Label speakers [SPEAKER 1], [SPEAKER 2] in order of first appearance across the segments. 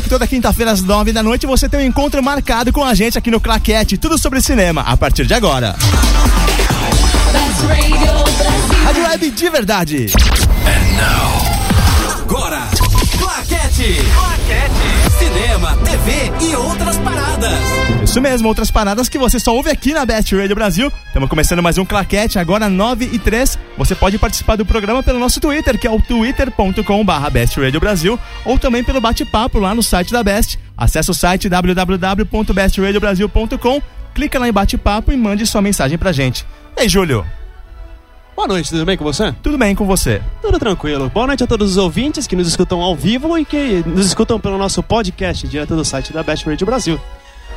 [SPEAKER 1] que toda quinta-feira às nove da noite você tem um encontro marcado com a gente aqui no Claquete, tudo sobre cinema, a partir de agora. Rádio Web de verdade.
[SPEAKER 2] Agora, Claquete. Claquete.
[SPEAKER 1] Isso mesmo, outras paradas que você só ouve aqui na Best Radio Brasil. Estamos começando mais um Claquete, agora 9 e 3. Você pode participar do programa pelo nosso Twitter, que é o twitter.com.br Best Radio Brasil, ou também pelo bate-papo lá no site da Best. Acesse o site www.bestradiobrasil.com, clica lá em bate-papo e mande sua mensagem pra gente. Ei, Júlio,
[SPEAKER 3] Boa noite, tudo bem com você?
[SPEAKER 1] tudo bem com você?
[SPEAKER 3] Tudo tranquilo. Boa noite a todos os ouvintes que nos escutam ao vivo e que nos escutam pelo nosso podcast direto do site da Best Radio Brasil.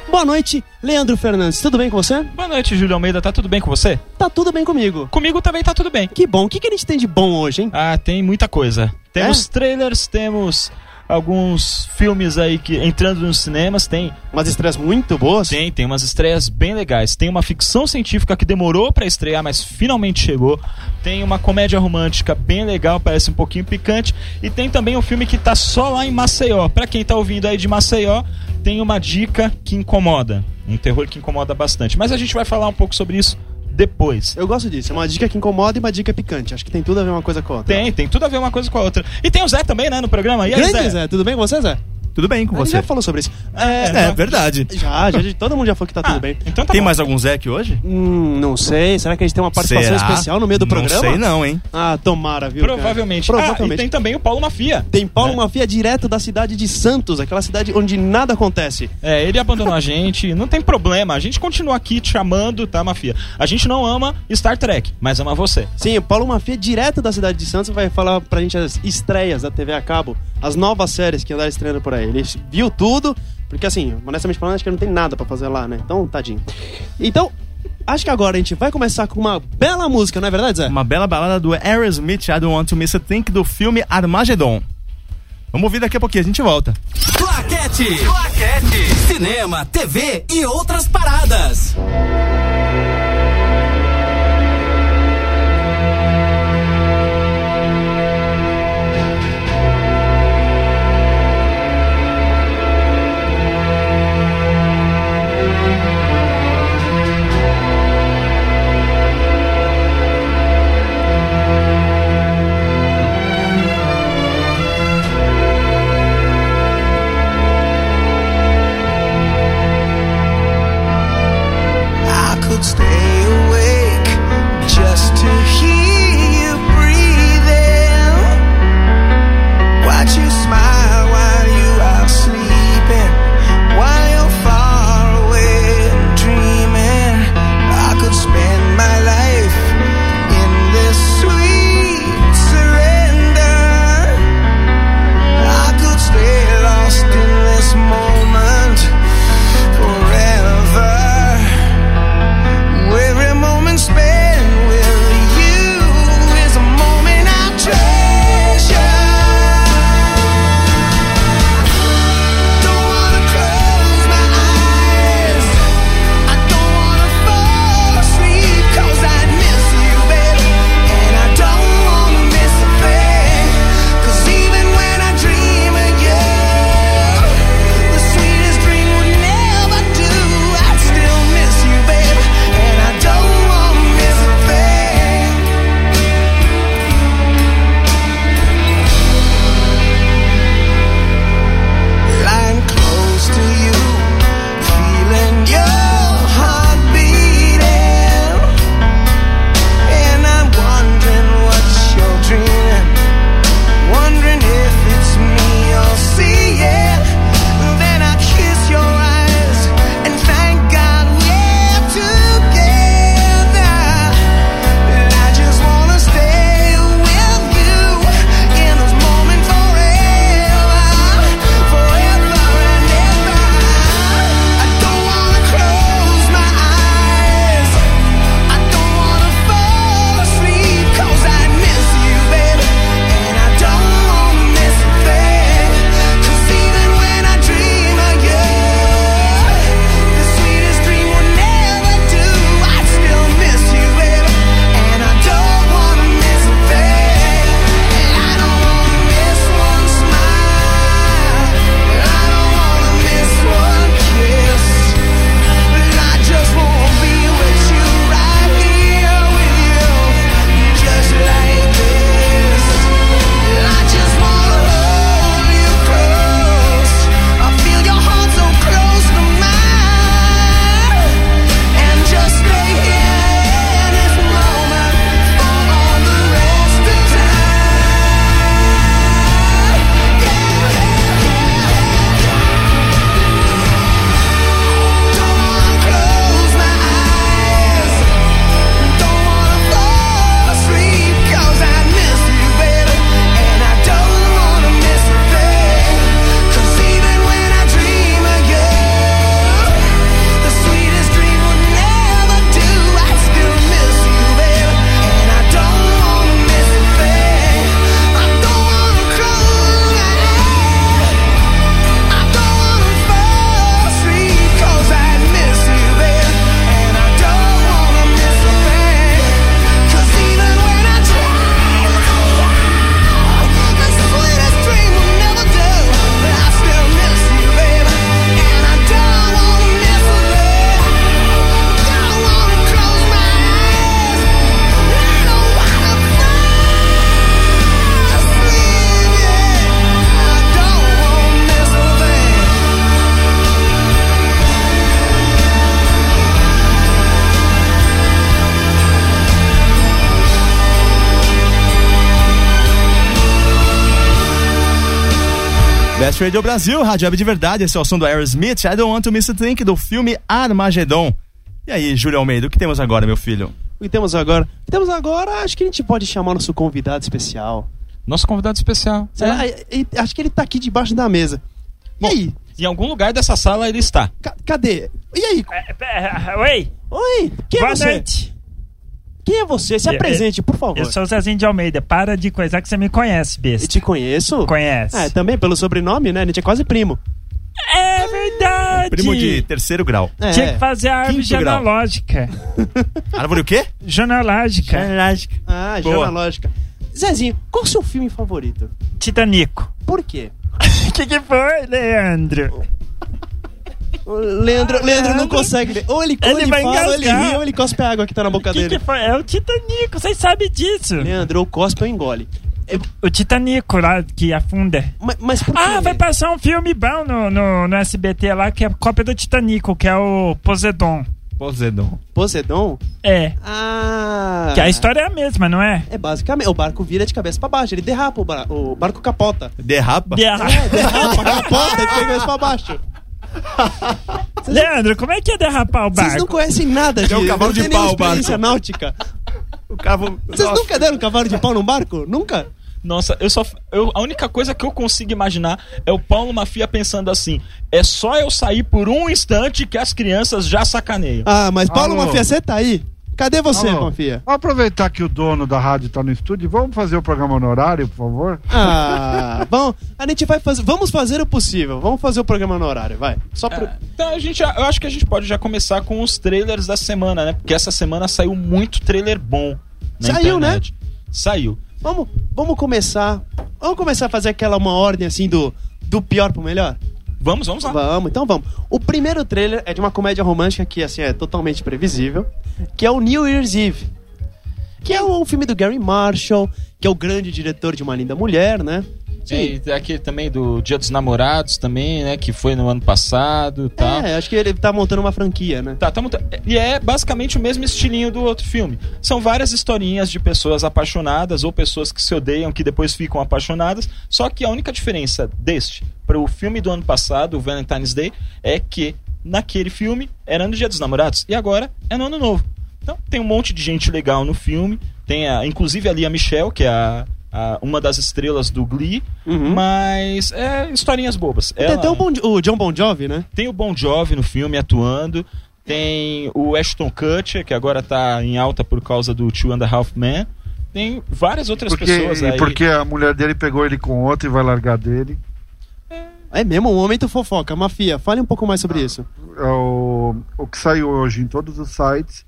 [SPEAKER 3] Boa noite, Leandro Fernandes. Tudo bem com você?
[SPEAKER 4] Boa noite, Júlio Almeida. Tá tudo bem com você?
[SPEAKER 3] Tá tudo bem comigo.
[SPEAKER 4] Comigo também tá tudo bem.
[SPEAKER 3] Que bom. O que, que a gente tem de bom hoje, hein?
[SPEAKER 4] Ah, tem muita coisa. Temos
[SPEAKER 3] É?
[SPEAKER 4] trailers, temos alguns filmes aí que entrando nos cinemas, tem
[SPEAKER 3] Umas estreias muito boas.
[SPEAKER 4] tem, tem umas estreias bem legais. Tem uma ficção científica que demorou pra estrear, mas finalmente chegou. Tem uma comédia romântica bem legal, parece um pouquinho picante, e tem também um filme que tá só lá em Maceió. Pra quem tá ouvindo aí de Maceió, tem uma dica que incomoda, um terror que incomoda bastante. Mas a gente vai falar um pouco sobre isso depois.
[SPEAKER 3] Eu gosto disso. É uma dica que incomoda e uma dica picante. Acho que tem tudo a ver uma coisa com a outra.
[SPEAKER 4] Tem, tem tudo a ver uma coisa com a outra. E tem o Zé também, né, no programa. E aí,
[SPEAKER 3] Grande, Zé. Tudo bem com você, Zé?
[SPEAKER 1] Tudo bem com
[SPEAKER 3] gente
[SPEAKER 1] você?
[SPEAKER 3] já falou sobre isso.
[SPEAKER 1] É, verdade.
[SPEAKER 3] Já, já, todo mundo já falou que tá
[SPEAKER 4] Ah,
[SPEAKER 3] tudo bem.
[SPEAKER 4] Então tá
[SPEAKER 1] Tem
[SPEAKER 4] bom.
[SPEAKER 1] mais algum Zé aqui hoje?
[SPEAKER 3] Hum, não sei. Será que a gente tem uma participação
[SPEAKER 1] Será?
[SPEAKER 3] especial no meio do programa?
[SPEAKER 1] Não sei não, hein?
[SPEAKER 3] Ah, tomara, viu? cara?
[SPEAKER 4] Provavelmente.
[SPEAKER 3] Provavelmente.
[SPEAKER 4] Ah, e tem também o Paulo Mafia.
[SPEAKER 3] Tem Paulo
[SPEAKER 4] É.
[SPEAKER 3] Mafia direto da cidade de Santos, aquela cidade onde nada acontece.
[SPEAKER 4] É, ele abandonou a gente, não tem problema. A gente continua aqui te chamando, tá, Mafia? A gente não ama Star Trek, mas ama você.
[SPEAKER 3] Sim, o Paulo Mafia direto da cidade de Santos vai falar pra gente as estreias da TV a cabo, as novas séries que andaram estreando por aí. Ele viu tudo, porque assim, honestamente falando, acho que não tem nada pra fazer lá, né? Então, tadinho. Então, acho que agora a gente vai começar com uma bela música, não é verdade, Zé?
[SPEAKER 1] Uma bela balada do Aerosmith, I Don't Want to Miss a Thing, do filme Armageddon. Vamos ouvir daqui a pouquinho, a gente volta.
[SPEAKER 2] Claquete. Claquete. Cinema, TV e outras paradas.
[SPEAKER 5] I could stay awake just to hear
[SPEAKER 1] Best Radio Brasil, Rádio Web de Verdade, esse é o som do Aerosmith, I Don't Want to Miss a Thing, do filme Armagedon. E aí, Júlio Almeida, o que temos agora, meu filho?
[SPEAKER 3] O que temos agora? O que temos agora, acho que a gente pode chamar nosso convidado especial.
[SPEAKER 4] Nosso convidado especial.
[SPEAKER 3] Sei lá, e- e- acho que ele tá aqui debaixo da mesa. E
[SPEAKER 4] Bom,
[SPEAKER 3] aí?
[SPEAKER 4] Em algum lugar dessa sala ele está.
[SPEAKER 3] Ca- cadê? E aí?
[SPEAKER 6] É, Oi,
[SPEAKER 3] Oi, quem
[SPEAKER 6] boa
[SPEAKER 3] é você?
[SPEAKER 6] noite.
[SPEAKER 3] Quem é você? Se
[SPEAKER 6] Eu-
[SPEAKER 3] apresente, por favor.
[SPEAKER 6] Eu sou o Zezinho de Almeida. Para de coisar que você me conhece, besta.
[SPEAKER 3] te conheço?
[SPEAKER 6] Conhece.
[SPEAKER 3] É, também pelo sobrenome, né? A gente é quase primo.
[SPEAKER 6] É verdade.
[SPEAKER 1] Primo de terceiro grau.
[SPEAKER 3] É.
[SPEAKER 6] Tinha que fazer a árvore
[SPEAKER 1] Quinto
[SPEAKER 6] genealógica.
[SPEAKER 1] Árvore o quê?
[SPEAKER 6] Genealógica.
[SPEAKER 3] Ah,
[SPEAKER 1] Boa.
[SPEAKER 3] jornalógica. Zezinho, qual o seu filme favorito?
[SPEAKER 6] Titanico.
[SPEAKER 3] Por quê?
[SPEAKER 6] O que, que foi, Leandro?
[SPEAKER 3] Leandro, Leandro não consegue ler. Ou ele,
[SPEAKER 6] Ele
[SPEAKER 3] ele
[SPEAKER 6] vai
[SPEAKER 3] fala, ou ele ri, ou ele cospe a água que tá na boca
[SPEAKER 6] que,
[SPEAKER 3] dele.
[SPEAKER 6] que foi? É o Titanico, vocês sabem disso.
[SPEAKER 3] Leandro, ou cospe ou engole.
[SPEAKER 6] O Titanico lá que afunda.
[SPEAKER 3] mas, mas por
[SPEAKER 6] Ah,
[SPEAKER 3] quê?
[SPEAKER 6] vai passar um filme bom no, no, no SBT lá que é cópia do Titanico, que é o Poseidon.
[SPEAKER 1] Poseidon.
[SPEAKER 3] Poseidon?
[SPEAKER 6] É.
[SPEAKER 3] Ah.
[SPEAKER 6] Que a história é a mesma, não é?
[SPEAKER 3] É basicamente. O barco vira de cabeça pra baixo. Ele derrapa, o, bar- o barco capota.
[SPEAKER 1] Derrapa?
[SPEAKER 6] Derra-
[SPEAKER 3] É, derrapa, capota de cabeça pra baixo.
[SPEAKER 6] Leandro, como é que é derrapar o
[SPEAKER 3] Vocês não
[SPEAKER 6] barco?
[SPEAKER 3] conhecem nada disso.
[SPEAKER 1] É um cavalo de pau, barco.
[SPEAKER 3] náutica.
[SPEAKER 1] O cavo...
[SPEAKER 3] Vocês nunca deram um cavalo de pau num barco? Nunca?
[SPEAKER 4] Nossa, eu só. Eu, a única coisa que eu consigo imaginar é o Paulo Mafia pensando assim: é só eu sair por um instante que as crianças já sacaneiam.
[SPEAKER 3] Ah, mas Paulo
[SPEAKER 7] Alô?
[SPEAKER 3] Mafia, você tá aí? Cadê você,
[SPEAKER 7] Alô?
[SPEAKER 3] Mafia?
[SPEAKER 7] Vamos aproveitar que o dono da rádio tá no estúdio. Vamos fazer o programa no horário, por favor?
[SPEAKER 3] Ah, bom, a gente vai fazer. Vamos fazer o possível. Vamos fazer o programa no horário, vai. Só pro.
[SPEAKER 4] É, então a gente, eu acho que a gente pode já começar com os trailers da semana, né? Porque essa semana saiu muito trailer bom. Na
[SPEAKER 3] Saiu, né?
[SPEAKER 4] internet. Saiu.
[SPEAKER 3] Vamos, vamos começar. Vamos começar a fazer aquela uma ordem assim do, do pior pro melhor?
[SPEAKER 4] Vamos, vamos lá.
[SPEAKER 3] Vamos, então vamos. O primeiro trailer é de uma comédia romântica que assim é totalmente previsível, que é o New Year's Eve. Que é um filme do Gary Marshall, que é o grande diretor de Uma Linda Mulher, né?
[SPEAKER 4] E tem aquele também do Dia dos Namorados também, né? Que foi no ano passado e tal.
[SPEAKER 3] É, acho que ele tá montando uma franquia, né?
[SPEAKER 4] Tá, tá muito... E é basicamente o mesmo estilinho do outro filme. São várias historinhas de pessoas apaixonadas ou pessoas que se odeiam que depois ficam apaixonadas. Só que a única diferença deste para o filme do ano passado, o Valentine's Day, é que naquele filme era no Dia dos Namorados e agora é no Ano Novo. Então tem um monte de gente legal no filme. Tem a, inclusive ali a Michelle, que é a, a- uma das estrelas do Glee.
[SPEAKER 3] Uhum.
[SPEAKER 4] Mas é historinhas bobas.
[SPEAKER 3] Tem
[SPEAKER 4] Ela-
[SPEAKER 3] até o, bon, o John Bon Jovi, né?
[SPEAKER 4] tem o Bon Jovi no filme atuando. Tem o Ashton Kutcher, que agora tá em alta por causa do Two and a Half Men. Tem várias outras
[SPEAKER 7] Porque,
[SPEAKER 4] pessoas
[SPEAKER 7] e
[SPEAKER 4] aí.
[SPEAKER 7] porque a mulher dele pegou ele com outro e vai largar dele.
[SPEAKER 3] É mesmo, um momento fofoca. Mafia, fale um pouco mais sobre isso.
[SPEAKER 7] É o, o que saiu hoje em todos os sites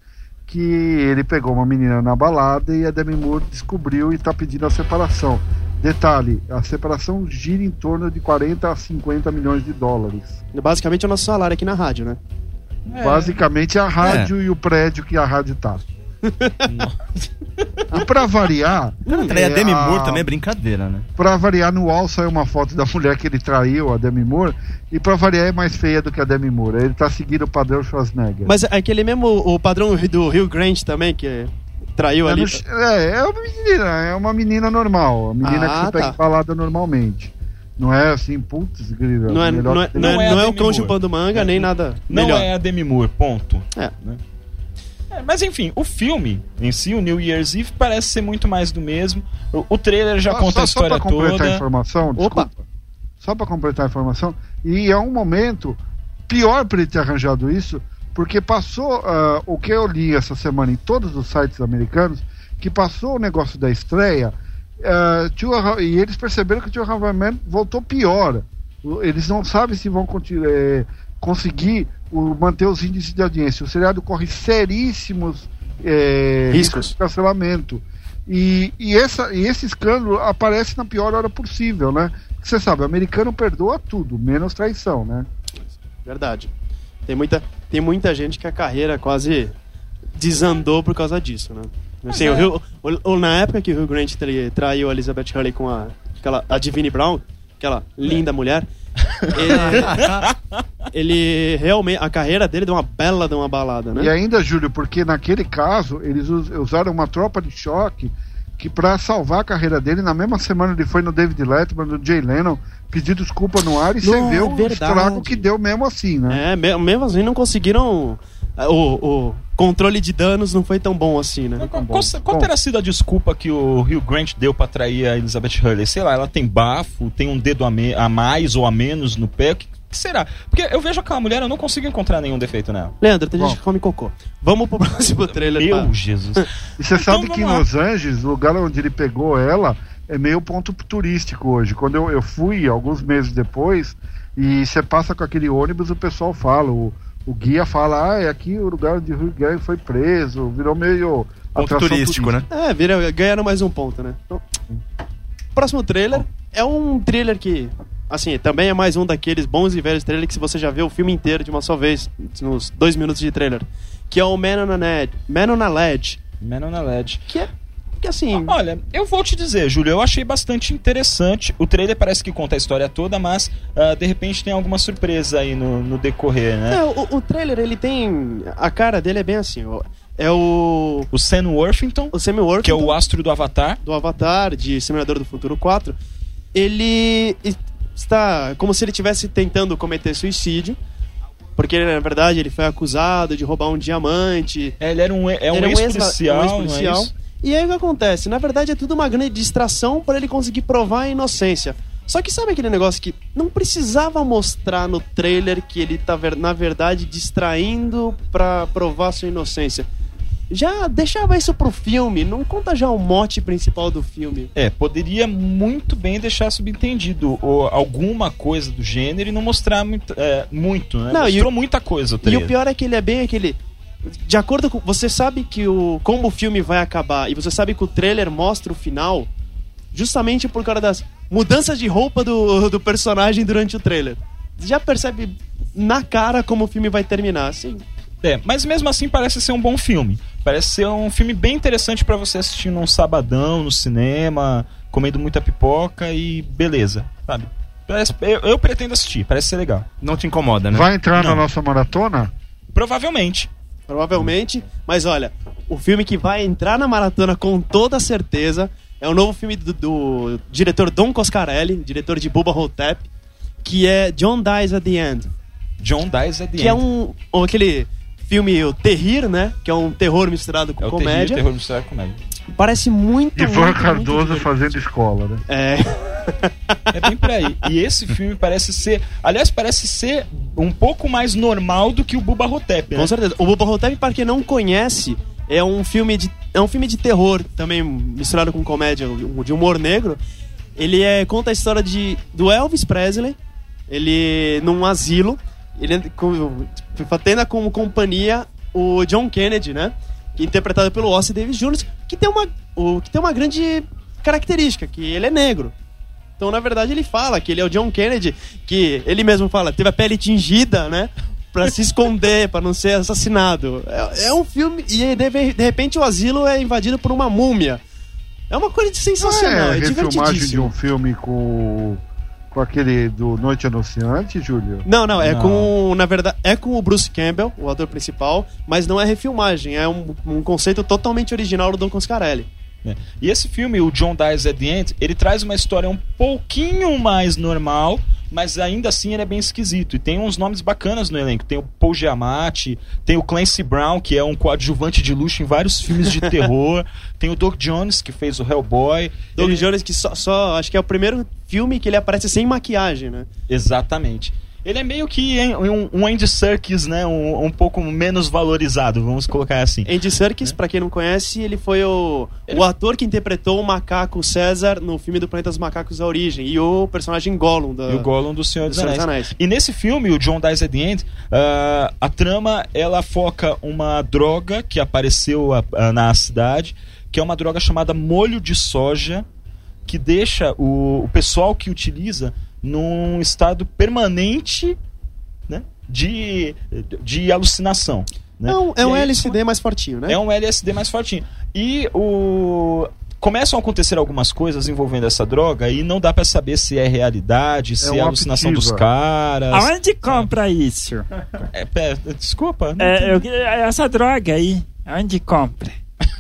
[SPEAKER 7] que ele pegou uma menina na balada e a Demi Moore descobriu e está pedindo a separação. Detalhe, a separação gira em torno de 40 a 50 milhões de dólares.
[SPEAKER 3] Basicamente é o nosso salário aqui na rádio, né?
[SPEAKER 4] É.
[SPEAKER 7] Basicamente a rádio e o prédio que a rádio tá. e pra variar,
[SPEAKER 1] Trair a
[SPEAKER 7] é,
[SPEAKER 1] Demi
[SPEAKER 7] a-
[SPEAKER 1] Moore também é brincadeira, né?
[SPEAKER 7] Pra variar, no UOL saiu uma foto da mulher que ele traiu, a Demi Moore, e pra variar é mais feia do que a Demi Moore. Ele tá seguindo o padrão Schwarzenegger.
[SPEAKER 3] Mas é aquele mesmo, o padrão do Rio Grande também, que traiu
[SPEAKER 7] é,
[SPEAKER 3] ali.
[SPEAKER 7] no- é, é uma menina, é uma menina normal, a menina
[SPEAKER 3] Ah,
[SPEAKER 7] que você pega
[SPEAKER 3] tá.
[SPEAKER 7] em balada normalmente. Não é assim, putz, grilo.
[SPEAKER 3] Não é,
[SPEAKER 7] melhor
[SPEAKER 3] não é, não é,
[SPEAKER 4] Não é
[SPEAKER 3] não é o
[SPEAKER 4] Demi
[SPEAKER 3] cão chupando manga, nem nada
[SPEAKER 4] Não
[SPEAKER 3] melhor.
[SPEAKER 4] é a Demi Moore, ponto.
[SPEAKER 3] É.
[SPEAKER 4] É, mas enfim, o filme em si, o New Year's Eve, parece ser muito mais do mesmo. O, o trailer já
[SPEAKER 7] Só-
[SPEAKER 4] conta
[SPEAKER 7] só,
[SPEAKER 4] a história
[SPEAKER 7] Só pra completar a
[SPEAKER 4] toda.
[SPEAKER 7] informação,
[SPEAKER 3] Opa.
[SPEAKER 7] desculpa. Só pra completar a informação, e é um momento pior pra ele ter arranjado isso, porque passou ah, o que eu li essa semana em todos os sites americanos, que passou o negócio da estreia, ah, a Half- e eles perceberam que a Half Men voltou pior. O- Eles não sabem se vão conti- eh, conseguir o- manter os índices de audiência. O seriado corre seríssimos eh,
[SPEAKER 3] Riscos.
[SPEAKER 7] de cancelamento. E, e, essa, e esse escândalo aparece na pior hora possível, né? Você sabe, o americano perdoa tudo, menos traição, né?
[SPEAKER 3] Verdade. Tem muita, tem muita gente que a carreira quase desandou por causa disso, né? Assim,
[SPEAKER 4] é.
[SPEAKER 3] o o- o- na época que o Hugh Grant tra- traiu a Elizabeth Hurley com a, aquela, a Divine Brown, aquela linda mulher, ele, ele realmente. A carreira dele deu uma bela de uma balada, né?
[SPEAKER 7] E ainda, Júlio, porque naquele caso eles us- usaram uma tropa de choque que pra salvar a carreira dele, na mesma semana ele foi no David Letterman, no Jay Leno, pedir desculpa no ar e você vê o
[SPEAKER 3] verdade.
[SPEAKER 7] estrago que deu mesmo assim, né?
[SPEAKER 3] É, me- mesmo assim não conseguiram. O, o controle de danos não foi tão bom assim, né?
[SPEAKER 4] Qual, qual, qual terá sido a desculpa que o Hugh Grant deu pra atrair a Elizabeth Hurley? Sei lá, ela tem bafo, tem um dedo a, me- a mais ou a menos no pé. O que, que será? Porque eu vejo aquela mulher, eu não consigo encontrar nenhum defeito nela.
[SPEAKER 3] Leandro, tem gente
[SPEAKER 7] Bom.
[SPEAKER 3] que come cocô. Vamos pro próximo trailer.
[SPEAKER 4] Meu
[SPEAKER 3] tá?
[SPEAKER 4] Jesus.
[SPEAKER 7] E você sabe
[SPEAKER 4] vamos
[SPEAKER 7] que em. Los Angeles, o lugar onde ele pegou ela, é meio ponto turístico hoje. Quando eu, eu fui, alguns meses depois, e você passa com aquele ônibus, o pessoal fala, o, o guia fala, ah, é aqui o lugar onde o Grande foi preso, virou meio
[SPEAKER 1] Ponto turístico, né?
[SPEAKER 3] É, vira, ganharam mais um ponto, né? Então, próximo trailer é um trailer que, assim, também é mais um daqueles bons e velhos trailers que se você já vê o filme inteiro de uma só vez, nos dois minutos de trailer, que é o Man on a, Ned, Man on a Ledge,
[SPEAKER 4] Man on a LED.
[SPEAKER 3] que é, que assim,
[SPEAKER 4] Olha, eu vou te dizer, Júlio, eu achei bastante interessante. O trailer parece que conta a história toda, mas ah, de repente tem alguma surpresa aí no, no decorrer, né?
[SPEAKER 3] é, o, o trailer ele tem, a cara dele é bem assim, é o,
[SPEAKER 4] O Sam Worthington,
[SPEAKER 3] o Sammy Worthington,
[SPEAKER 4] que é o astro do Avatar.
[SPEAKER 3] do Avatar, de Seminador do Futuro 4, ele está como se ele estivesse tentando cometer suicídio, porque na verdade ele foi acusado de roubar um diamante.
[SPEAKER 4] É, ele era um, é um ex-policial,
[SPEAKER 3] um ex-policial. E aí o que acontece? Na verdade é tudo uma grande distração para ele conseguir provar a inocência. Só que sabe aquele negócio que não precisava mostrar no trailer que ele tá na verdade distraindo pra provar sua inocência. Já deixava isso pro filme, não conta já o mote principal do filme.
[SPEAKER 4] É, poderia muito bem deixar subentendido ou, alguma coisa do gênero e não mostrar muito, é, muito né?
[SPEAKER 3] Não, e
[SPEAKER 4] Mostrou
[SPEAKER 3] o-
[SPEAKER 4] muita coisa o
[SPEAKER 3] E
[SPEAKER 4] trailer.
[SPEAKER 3] o pior é que ele é bem aquele. De acordo com. Você sabe que o. Como o filme vai acabar e você sabe que o trailer mostra o final, justamente por causa das mudanças de roupa do, do personagem durante o trailer. Você já percebe na cara como o filme vai terminar. Assim,
[SPEAKER 4] É, mas mesmo assim parece ser um bom filme. Parece ser um filme bem interessante pra você assistir num sabadão, no cinema, comendo muita pipoca e beleza, sabe? Parece- eu, eu pretendo assistir, parece ser legal.
[SPEAKER 1] Não te incomoda, né?
[SPEAKER 7] Vai entrar na
[SPEAKER 4] Não.
[SPEAKER 7] nossa maratona?
[SPEAKER 4] Provavelmente.
[SPEAKER 3] Provavelmente. Mas olha, o filme que vai entrar na maratona com toda certeza é o novo filme do, do diretor Don Coscarelli, diretor de Bubba Hotep, que é John Dies at the End.
[SPEAKER 4] John Dies at the
[SPEAKER 3] que é
[SPEAKER 4] End.
[SPEAKER 3] um ou aquele filme o Terrir, né? Que é um terror misturado com
[SPEAKER 4] É
[SPEAKER 3] comédia.
[SPEAKER 4] terrível terror misturado com comédia.
[SPEAKER 3] Parece muito
[SPEAKER 7] Ivan
[SPEAKER 3] muito,
[SPEAKER 7] Cardoso
[SPEAKER 3] muito
[SPEAKER 7] fazendo escola, né?
[SPEAKER 3] É.
[SPEAKER 4] É bem por aí. E esse filme parece ser. Aliás, parece ser um pouco mais normal do que o Buba Hotep, né?
[SPEAKER 3] Com certeza. O Bubba Hotep, para quem não conhece, é um filme de é um filme de terror também misturado com comédia, de humor negro. Ele é conta a história de do Elvis Presley, ele num asilo, ele com, tendo como companhia o John Kennedy, né? Interpretado pelo Ossie Davis Jr., que tem uma o que tem uma grande característica, que ele é negro. Então, na verdade, ele fala que ele é o John Kennedy, que ele mesmo fala, teve a pele tingida, né? Pra se esconder, pra não ser assassinado. É, é um filme. E de, de repente o asilo é invadido por uma múmia. É uma coisa sensacional, é,
[SPEAKER 7] é refilmagem de um filme com, com aquele do Noite Anunciante, Júlio?
[SPEAKER 3] Não, não, é
[SPEAKER 4] Não.
[SPEAKER 3] com. Na verdade, é com o Bruce Campbell, o ator principal, mas não é refilmagem, é um, um conceito totalmente original do Don Coscarelli.
[SPEAKER 4] É. E esse filme, o John Dies at the End, ele traz uma história um pouquinho mais normal, mas ainda assim ele é bem esquisito. E tem uns nomes bacanas no elenco. Tem o Paul Giamatti, tem o Clancy Brown, que é um coadjuvante de luxo em vários filmes de terror. tem o Doug Jones, que fez o Hellboy.
[SPEAKER 3] Doug
[SPEAKER 4] Ele-
[SPEAKER 3] Jones, que só, só. Acho que é o primeiro filme que ele aparece sem maquiagem, né?
[SPEAKER 4] Exatamente. Ele é meio que um, um Andy Serkis, né? Um, um pouco menos valorizado, vamos colocar assim.
[SPEAKER 3] Andy Serkis, pra quem não conhece, ele foi o, o ator que interpretou o macaco César no filme do Planeta dos Macacos A Origem e o personagem Gollum da,
[SPEAKER 4] E o Gollum do Senhor
[SPEAKER 3] do
[SPEAKER 4] dos
[SPEAKER 3] Senhor dos
[SPEAKER 4] Anéis.
[SPEAKER 3] Anéis.
[SPEAKER 4] E nesse filme, o John Dies at the End, ah, a trama ela foca uma droga que apareceu ah, ah, na cidade, que é uma droga chamada molho de soja, que deixa o, o pessoal que utiliza num estado permanente né, de, de alucinação. Né?
[SPEAKER 3] É um, é um
[SPEAKER 4] E aí,
[SPEAKER 3] LSD mais fortinho, né?
[SPEAKER 4] é um LSD mais fortinho. E o começam a acontecer algumas coisas envolvendo essa droga e não dá pra saber se é realidade, se é,
[SPEAKER 7] uma
[SPEAKER 4] alucinação dos caras.
[SPEAKER 6] Aonde compra isso?
[SPEAKER 4] É, desculpa. não
[SPEAKER 6] É, eu- essa droga aí, aonde compra?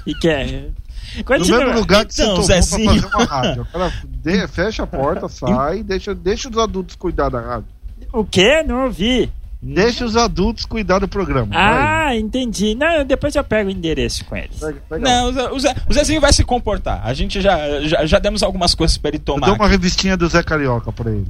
[SPEAKER 6] E que é?
[SPEAKER 7] No
[SPEAKER 6] Continua.
[SPEAKER 7] mesmo lugar que
[SPEAKER 4] Então,
[SPEAKER 7] você tomou
[SPEAKER 4] Zezinho.
[SPEAKER 7] pra fazer uma rádio. O cara de- fecha a porta, sai, deixa, deixa os adultos cuidar da rádio.
[SPEAKER 6] O quê? Não ouvi.
[SPEAKER 7] Deixa os adultos cuidar do programa.
[SPEAKER 6] Ah, entendi. Não, depois eu pego o endereço com eles.
[SPEAKER 7] vai. Pega- pega
[SPEAKER 4] Não, o, Zé- o, Zé- o Zezinho vai se comportar. A gente já, já, já demos algumas coisas pra ele
[SPEAKER 7] Eu
[SPEAKER 4] tomar.
[SPEAKER 7] dou uma revistinha do Zé Carioca pra ele.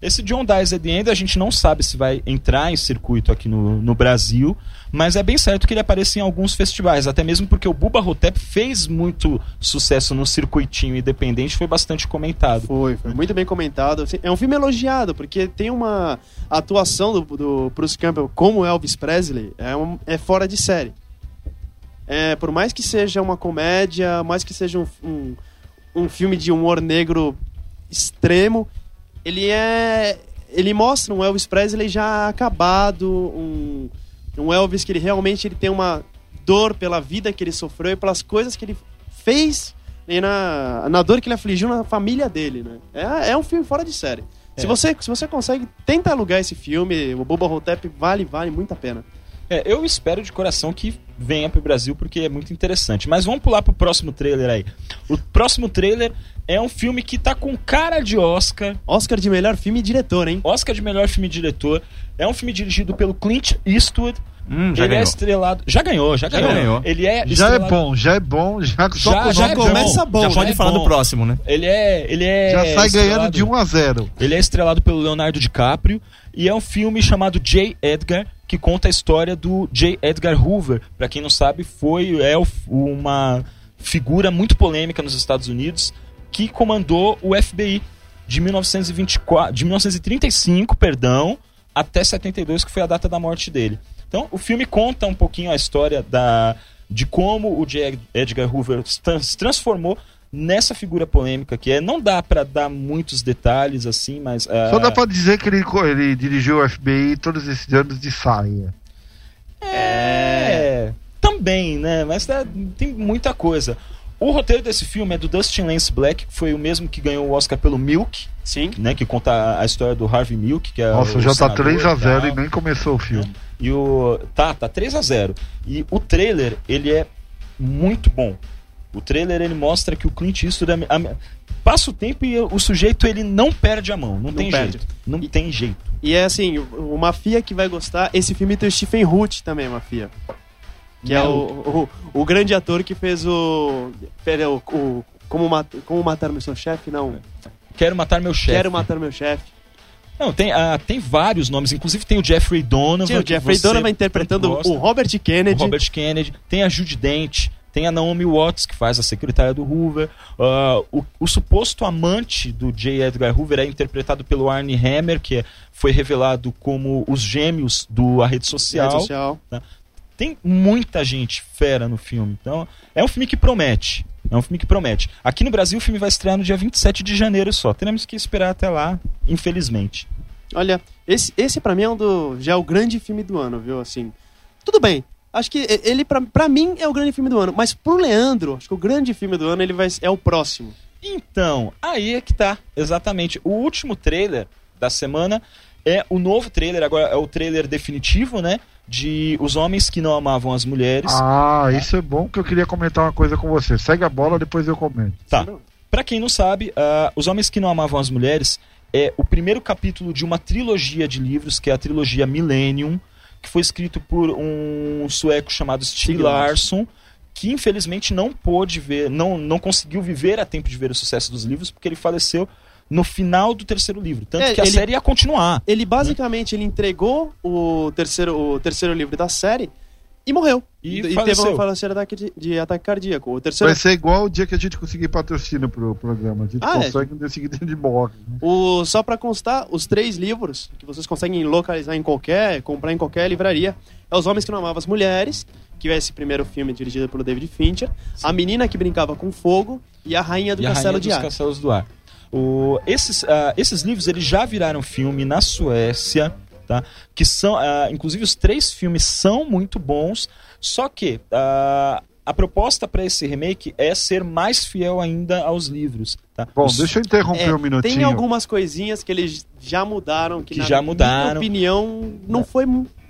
[SPEAKER 4] Esse John at the End a gente não sabe se vai entrar em circuito aqui no, no Brasil, mas é bem certo que ele apareça em alguns festivais, até mesmo porque o Buba Hotep fez muito sucesso no circuitinho independente, foi bastante comentado.
[SPEAKER 3] Foi, foi muito bem comentado. Assim, É um filme elogiado, porque tem uma atuação do, do Bruce Campbell como Elvis Presley, é, um- é fora de série. É, por mais que seja uma comédia, mais que seja um, um, um filme de humor negro extremo, ele é. Ele mostra um Elvis Presley já acabado, um, um Elvis que ele realmente ele tem uma dor pela vida que ele sofreu e pelas coisas que ele fez e na, na dor que ele afligiu na família dele, né? É, é um filme fora de série. Se,
[SPEAKER 4] É.
[SPEAKER 3] você, se você consegue, tenta alugar esse filme, o Boba Hotep vale, vale muito a pena.
[SPEAKER 4] É, eu espero de coração que venha pro Brasil porque é muito interessante. Mas vamos pular pro próximo trailer aí. O próximo trailer é um filme que tá com cara de Oscar,
[SPEAKER 3] Oscar de melhor filme e diretor, hein?
[SPEAKER 4] Oscar de melhor filme diretor. É um filme dirigido pelo Clint Eastwood.
[SPEAKER 1] Hum, já
[SPEAKER 4] ele é
[SPEAKER 1] ganhou.
[SPEAKER 4] estrelado. Já ganhou, já ganhou.
[SPEAKER 1] ganhou.
[SPEAKER 4] Ele é
[SPEAKER 7] Já é
[SPEAKER 4] estrelado-
[SPEAKER 7] bom, já é bom, já só
[SPEAKER 4] Já- já é bom.
[SPEAKER 3] começa bom,
[SPEAKER 1] já
[SPEAKER 3] né?
[SPEAKER 1] pode
[SPEAKER 4] é
[SPEAKER 1] falar
[SPEAKER 4] bom.
[SPEAKER 1] do próximo, né?
[SPEAKER 4] Ele é. Ele é
[SPEAKER 7] Já sai ganhando
[SPEAKER 4] estrelado-
[SPEAKER 7] de 1 a 0.
[SPEAKER 4] Ele é estrelado pelo Leonardo DiCaprio e é um filme chamado J. Edgar, que conta a história do J. Edgar Hoover. Pra quem não sabe, foi é uma figura muito polêmica nos Estados Unidos que comandou o FBI de 1924, de 1935, perdão, até 72, que foi a data da morte dele. Então, o filme conta um pouquinho a história da de como o J. Edgar Hoover se tran- se transformou nessa figura polêmica que é. Não dá pra dar muitos detalhes assim, mas ah,
[SPEAKER 7] Só dá pra dizer que ele, ele dirigiu o FBI todos esses anos de saia.
[SPEAKER 4] É, também, né? Mas é, tem muita coisa. O roteiro desse filme é do Dustin Lance Black, que foi o mesmo que ganhou o Oscar pelo Milk,
[SPEAKER 3] Sim.
[SPEAKER 4] né? Que conta a- história do Harvey Milk, que é
[SPEAKER 7] Nossa,
[SPEAKER 4] o
[SPEAKER 7] já tá
[SPEAKER 4] senador
[SPEAKER 7] 3 a 0
[SPEAKER 4] tal.
[SPEAKER 7] e nem começou o filme.
[SPEAKER 4] E o. Tá, tá 3 a 0 E o trailer, ele é muito bom. O trailer ele mostra que o Clint Eastwood é- a- passa o tempo e o sujeito ele não perde a mão, não, tem
[SPEAKER 3] perde.
[SPEAKER 4] jeito. Não tem jeito.
[SPEAKER 3] E é assim, o, o Mafia que vai gostar, esse filme tem o Stephen Root também, Mafia. Que é o, o, o grande ator que fez o. O, o como, mat, como Matar Meu Chefe? Não.
[SPEAKER 4] Quero matar meu chefe.
[SPEAKER 3] Quero Matar Meu Chefe.
[SPEAKER 4] Não, tem, ah, tem vários nomes, inclusive tem o Jeffrey Donovan.
[SPEAKER 3] Tinha o Jeffrey Donovan interpretando o Robert
[SPEAKER 4] o
[SPEAKER 3] Kennedy.
[SPEAKER 4] Robert Kennedy, tem a Judy Dent, tem a Naomi Watts, que faz a secretária do Hoover. Ah, o, o suposto amante do J. Edgar Hoover é interpretado pelo Arnie Hammer, que é- foi revelado como os gêmeos do A Rede Social.
[SPEAKER 3] Rede social.
[SPEAKER 4] Tem muita gente fera no filme. Então, é um filme que promete. É um filme que promete. Aqui no Brasil, o filme vai estrear no dia 27 de janeiro só. Teremos que esperar até lá, infelizmente.
[SPEAKER 3] Olha, esse, esse pra mim é um do. Já é o grande filme do ano, viu? Assim. Tudo bem. Acho que ele, pra, pra mim, é o grande filme do ano. Mas pro Leandro, acho que o grande filme do ano ele vai, é o próximo.
[SPEAKER 4] Então, aí é que tá, exatamente. O último trailer da semana é o novo trailer, agora é o trailer definitivo, né? De Os Homens que Não Amavam as Mulheres.
[SPEAKER 7] Ah, isso é bom que eu queria comentar uma coisa com você. Segue a bola, depois eu comento.
[SPEAKER 4] Tá. Pra quem não sabe, ah, Os Homens que Não Amavam as Mulheres é o primeiro capítulo de uma trilogia de livros, que é a trilogia Millennium, que foi escrito por um sueco chamado Stig Larsson, que infelizmente não pôde ver, não, não conseguiu viver a tempo de ver o sucesso dos livros, porque ele faleceu no final do terceiro livro. Tanto
[SPEAKER 3] É,
[SPEAKER 4] que a
[SPEAKER 3] ele-
[SPEAKER 4] série ia continuar.
[SPEAKER 3] Ele basicamente ele entregou o terceiro, o terceiro livro da série e morreu.
[SPEAKER 4] E
[SPEAKER 3] teve
[SPEAKER 4] faleceu.
[SPEAKER 3] uma falação de, ataque de, ataque cardíaco. O terceiro.
[SPEAKER 7] Vai ser igual o dia que a gente conseguir patrocínio pro programa. A gente
[SPEAKER 3] Ah, é.
[SPEAKER 7] consegue no dia seguinte de morre. né?
[SPEAKER 3] O, só pra constar, os três livros que vocês conseguem localizar em qualquer, comprar em qualquer livraria, é Os Homens que Não Amavam as Mulheres, que é esse primeiro filme dirigido pelo David Fincher, A Menina que Brincava com Fogo e A Rainha do
[SPEAKER 4] e a
[SPEAKER 3] Castelo
[SPEAKER 4] Rainha
[SPEAKER 3] de
[SPEAKER 4] dos
[SPEAKER 3] Ar.
[SPEAKER 4] Castelos do Ar. O- esses, ah, esses livros eles já viraram filme na Suécia, tá? Que são, ah, inclusive os três filmes são muito bons, só que ah, a proposta para esse remake é ser mais fiel ainda aos livros, tá?
[SPEAKER 7] Bom,
[SPEAKER 4] Os-
[SPEAKER 7] deixa eu interromper
[SPEAKER 3] É,
[SPEAKER 7] um minutinho.
[SPEAKER 3] tem algumas coisinhas que eles já mudaram, que,
[SPEAKER 4] Que
[SPEAKER 3] na
[SPEAKER 4] já
[SPEAKER 3] minha
[SPEAKER 4] mudaram.
[SPEAKER 3] opinião não foi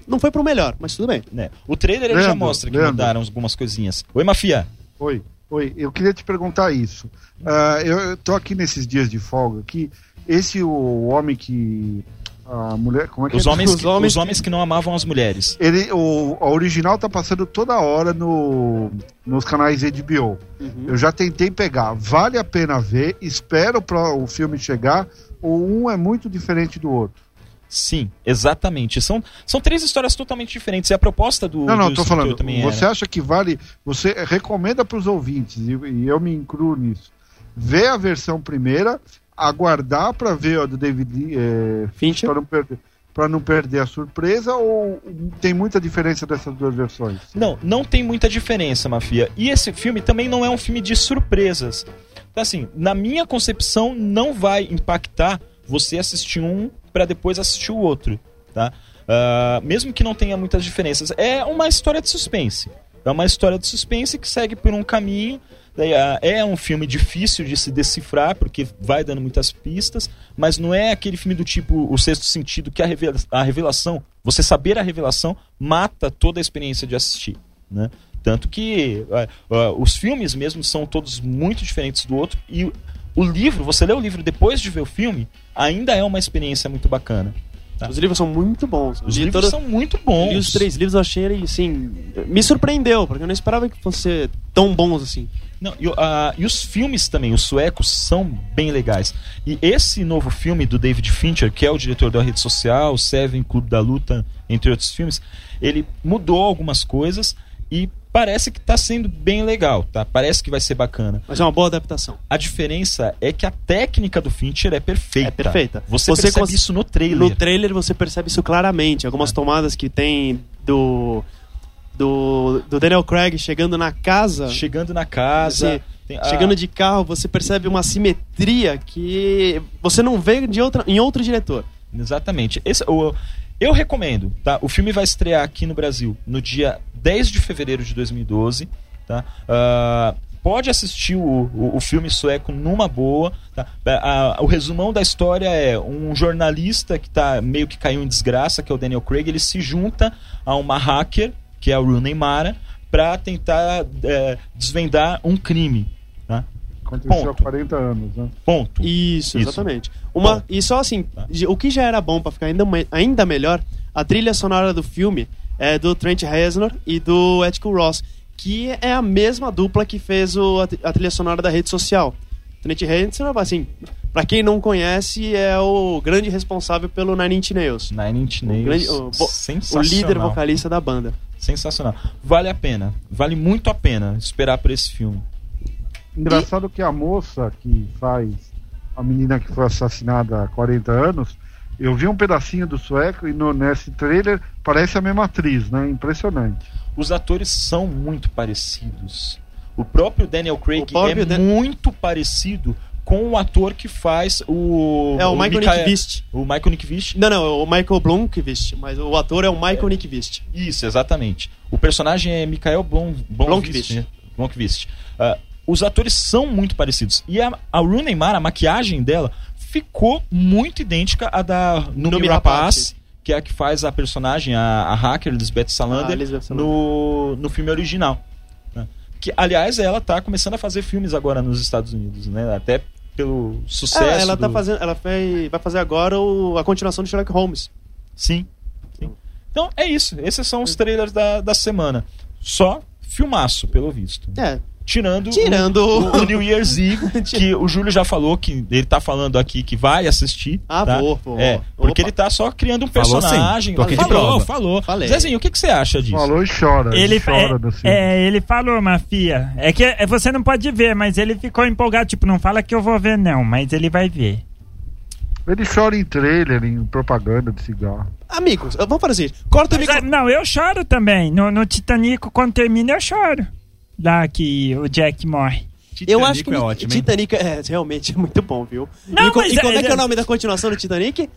[SPEAKER 3] não foi pro melhor, mas tudo bem.
[SPEAKER 4] né? O trailer ele já mostra que
[SPEAKER 7] Leandro.
[SPEAKER 4] mudaram algumas coisinhas. Oi, Mafia.
[SPEAKER 7] Oi. Oi, eu queria te perguntar isso. Ah, eu, tô aqui nesses dias de folga que esse o homem que a mulher, como é que
[SPEAKER 4] Os
[SPEAKER 7] é?
[SPEAKER 4] homens,
[SPEAKER 3] Os
[SPEAKER 4] que,
[SPEAKER 3] homens
[SPEAKER 4] os homens que não amavam as mulheres.
[SPEAKER 7] Ele, o, a original tá passando toda hora no, nos canais HBO. Eu já tentei pegar. Vale a pena ver. Espero para o filme chegar. Ou um é muito diferente do outro.
[SPEAKER 4] Sim, exatamente. São, são três histórias totalmente diferentes. E a proposta do.
[SPEAKER 7] Não, não,
[SPEAKER 4] escritor
[SPEAKER 7] falando.
[SPEAKER 4] também
[SPEAKER 7] Você
[SPEAKER 4] era.
[SPEAKER 7] acha que vale? Você recomenda para os ouvintes e, e eu me incluo nisso. Ver a versão primeira, aguardar para ver a do David Lee, é,
[SPEAKER 3] Fincher.
[SPEAKER 7] para não perder para não perder a surpresa ou tem muita diferença dessas duas versões?
[SPEAKER 4] Não, não tem muita diferença, Mafia. E esse filme também não é um filme de surpresas. Então, assim, na minha concepção, não vai impactar você assistir um para depois assistir o outro, tá? Ah, mesmo que não tenha muitas diferenças. É uma história de suspense. É uma história de suspense que segue por um caminho. Ah, É um filme difícil de se decifrar, porque vai dando muitas pistas, mas não é aquele filme do tipo O Sexto Sentido, que a revela- a revelação, você saber a revelação, mata toda a experiência de assistir. Né? Tanto que ah, ah, os filmes mesmo são todos muito diferentes do outro, e o- livro, você lê o livro depois de ver o filme, ainda é uma experiência muito bacana.
[SPEAKER 3] Os livros são muito bons.
[SPEAKER 4] Os
[SPEAKER 3] Li
[SPEAKER 4] livros
[SPEAKER 3] todo-
[SPEAKER 4] são muito bons.
[SPEAKER 3] li os três livros, eu achei ele, assim, me surpreendeu, porque eu não esperava que fosse tão bons assim.
[SPEAKER 4] Não, e, ah, e os filmes também, os suecos, são bem legais. E esse novo filme do David Fincher, que é o diretor da rede social, Seven, Clube da Luta, entre outros filmes, ele mudou algumas coisas e parece que está sendo bem legal, tá? Parece que vai ser bacana.
[SPEAKER 3] Mas é uma boa adaptação.
[SPEAKER 4] A diferença é que a técnica do Fincher é perfeita.
[SPEAKER 3] É perfeita.
[SPEAKER 4] Você,
[SPEAKER 3] Você
[SPEAKER 4] percebe
[SPEAKER 3] cons-
[SPEAKER 4] isso no trailer.
[SPEAKER 3] No trailer você percebe isso claramente. Algumas tomadas que tem do, do, do Daniel Craig chegando na casa.
[SPEAKER 4] Chegando na casa.
[SPEAKER 3] Assim,
[SPEAKER 4] tem- ah,
[SPEAKER 3] Chegando de carro, você percebe uma simetria que você não vê de outra, em outro diretor.
[SPEAKER 4] Exatamente. Esse, o, eu recomendo, tá? O filme vai estrear aqui no Brasil no dia 10 de fevereiro de 2012, tá? Ah, pode assistir o, o, o filme sueco numa boa. Tá? Ah, o resumão da história é um jornalista que tá meio que caiu em desgraça, que é o Daniel Craig, ele se junta a uma hacker, que é a Rooney Mara, para tentar eh, desvendar um crime. Tá?
[SPEAKER 7] Aconteceu
[SPEAKER 4] Ponto.
[SPEAKER 7] há 40 anos, né?
[SPEAKER 4] Ponto.
[SPEAKER 3] Isso,
[SPEAKER 4] Isso.
[SPEAKER 3] exatamente. Uma,
[SPEAKER 4] Bom.
[SPEAKER 3] e só assim,
[SPEAKER 4] Tá.
[SPEAKER 3] o que já era bom pra ficar ainda, ainda melhor, a trilha sonora do filme é do Trent Reznor e do Atticus Ross, que é a mesma dupla que fez o, a, tri- a trilha sonora da rede social. Trent Reznor, assim, pra quem não conhece, é o grande responsável pelo Nine Inch Nails.
[SPEAKER 4] Nine Inch
[SPEAKER 3] O,
[SPEAKER 4] Nails.
[SPEAKER 3] grande- o vo- o
[SPEAKER 4] sensacional.
[SPEAKER 3] líder vocalista da banda.
[SPEAKER 4] Sensacional. Vale a pena. Vale muito a pena esperar por esse filme.
[SPEAKER 7] Engraçado que a moça que faz a menina que foi assassinada há 40 anos, eu vi um pedacinho do sueco e no, nesse trailer parece a mesma atriz, né? Impressionante.
[SPEAKER 4] Os atores são muito parecidos. O próprio Daniel Craig
[SPEAKER 3] O próprio
[SPEAKER 4] é
[SPEAKER 3] Dan-
[SPEAKER 4] muito parecido com o ator que faz o.
[SPEAKER 3] É o, Michael
[SPEAKER 4] Michael-
[SPEAKER 3] Nickvist.
[SPEAKER 4] O Michael Nickvist.
[SPEAKER 3] Não, não, é o Michael Blomqvist, mas o ator é o Michael Nickvist.
[SPEAKER 4] Isso, exatamente. O personagem é Michael Blom,
[SPEAKER 3] Blomqvist.
[SPEAKER 4] né? Blomqvist. Ah, os atores são muito parecidos. E a, a Rooney Mara, a maquiagem dela, ficou muito idêntica à da Numi
[SPEAKER 3] Noomi
[SPEAKER 4] Rapaz, que é a que faz a personagem, a, a hacker Lisbeth Salander,
[SPEAKER 3] Ah, Elizabeth Salander.
[SPEAKER 4] no, no filme original. né? Que, aliás, ela tá começando a fazer filmes agora nos Estados Unidos, né? Até pelo sucesso.
[SPEAKER 3] É, ela tá
[SPEAKER 4] do-
[SPEAKER 3] fazendo, ela fez, vai fazer agora o- a continuação de Sherlock Holmes.
[SPEAKER 4] Sim. sim. Então é isso. Esses são os trailers da, da semana. Só filmaço, pelo visto.
[SPEAKER 3] É,
[SPEAKER 4] Tirando,
[SPEAKER 3] Tirando
[SPEAKER 4] o,
[SPEAKER 3] o-
[SPEAKER 4] o New Year's Eve, que o Júlio já falou que ele tá falando aqui que vai assistir.
[SPEAKER 3] Ah,
[SPEAKER 4] tá?
[SPEAKER 3] vou, vou.
[SPEAKER 4] É, porque
[SPEAKER 3] Opa.
[SPEAKER 4] ele tá só criando um
[SPEAKER 1] Falou sim.
[SPEAKER 4] personagem.
[SPEAKER 1] Tô aqui de
[SPEAKER 4] falou,
[SPEAKER 1] prova.
[SPEAKER 4] falou.
[SPEAKER 3] Falei.
[SPEAKER 4] Zezinho, o que, que você acha disso?
[SPEAKER 7] Falou e chora.
[SPEAKER 6] Ele,
[SPEAKER 7] chora
[SPEAKER 6] é, é, ele falou, Mafia. É que é, você não pode ver, mas ele ficou empolgado. Tipo, não fala que eu vou ver, não, mas ele vai ver.
[SPEAKER 7] Ele chora em trailer, em propaganda de cigarro.
[SPEAKER 3] amigos, vamos fazer o seguinte, corta o micro...
[SPEAKER 6] ah, não, eu choro também. No, no Titanic, quando termina, eu choro. Lá que o Jack morre.
[SPEAKER 3] Eu acho que
[SPEAKER 1] é
[SPEAKER 3] o
[SPEAKER 1] ótimo?
[SPEAKER 3] Titanic é realmente é muito bom, viu?
[SPEAKER 6] Não,
[SPEAKER 3] e,
[SPEAKER 6] mas
[SPEAKER 3] e como
[SPEAKER 6] é-
[SPEAKER 3] é que é
[SPEAKER 6] é-
[SPEAKER 3] o nome da continuação do Titanic?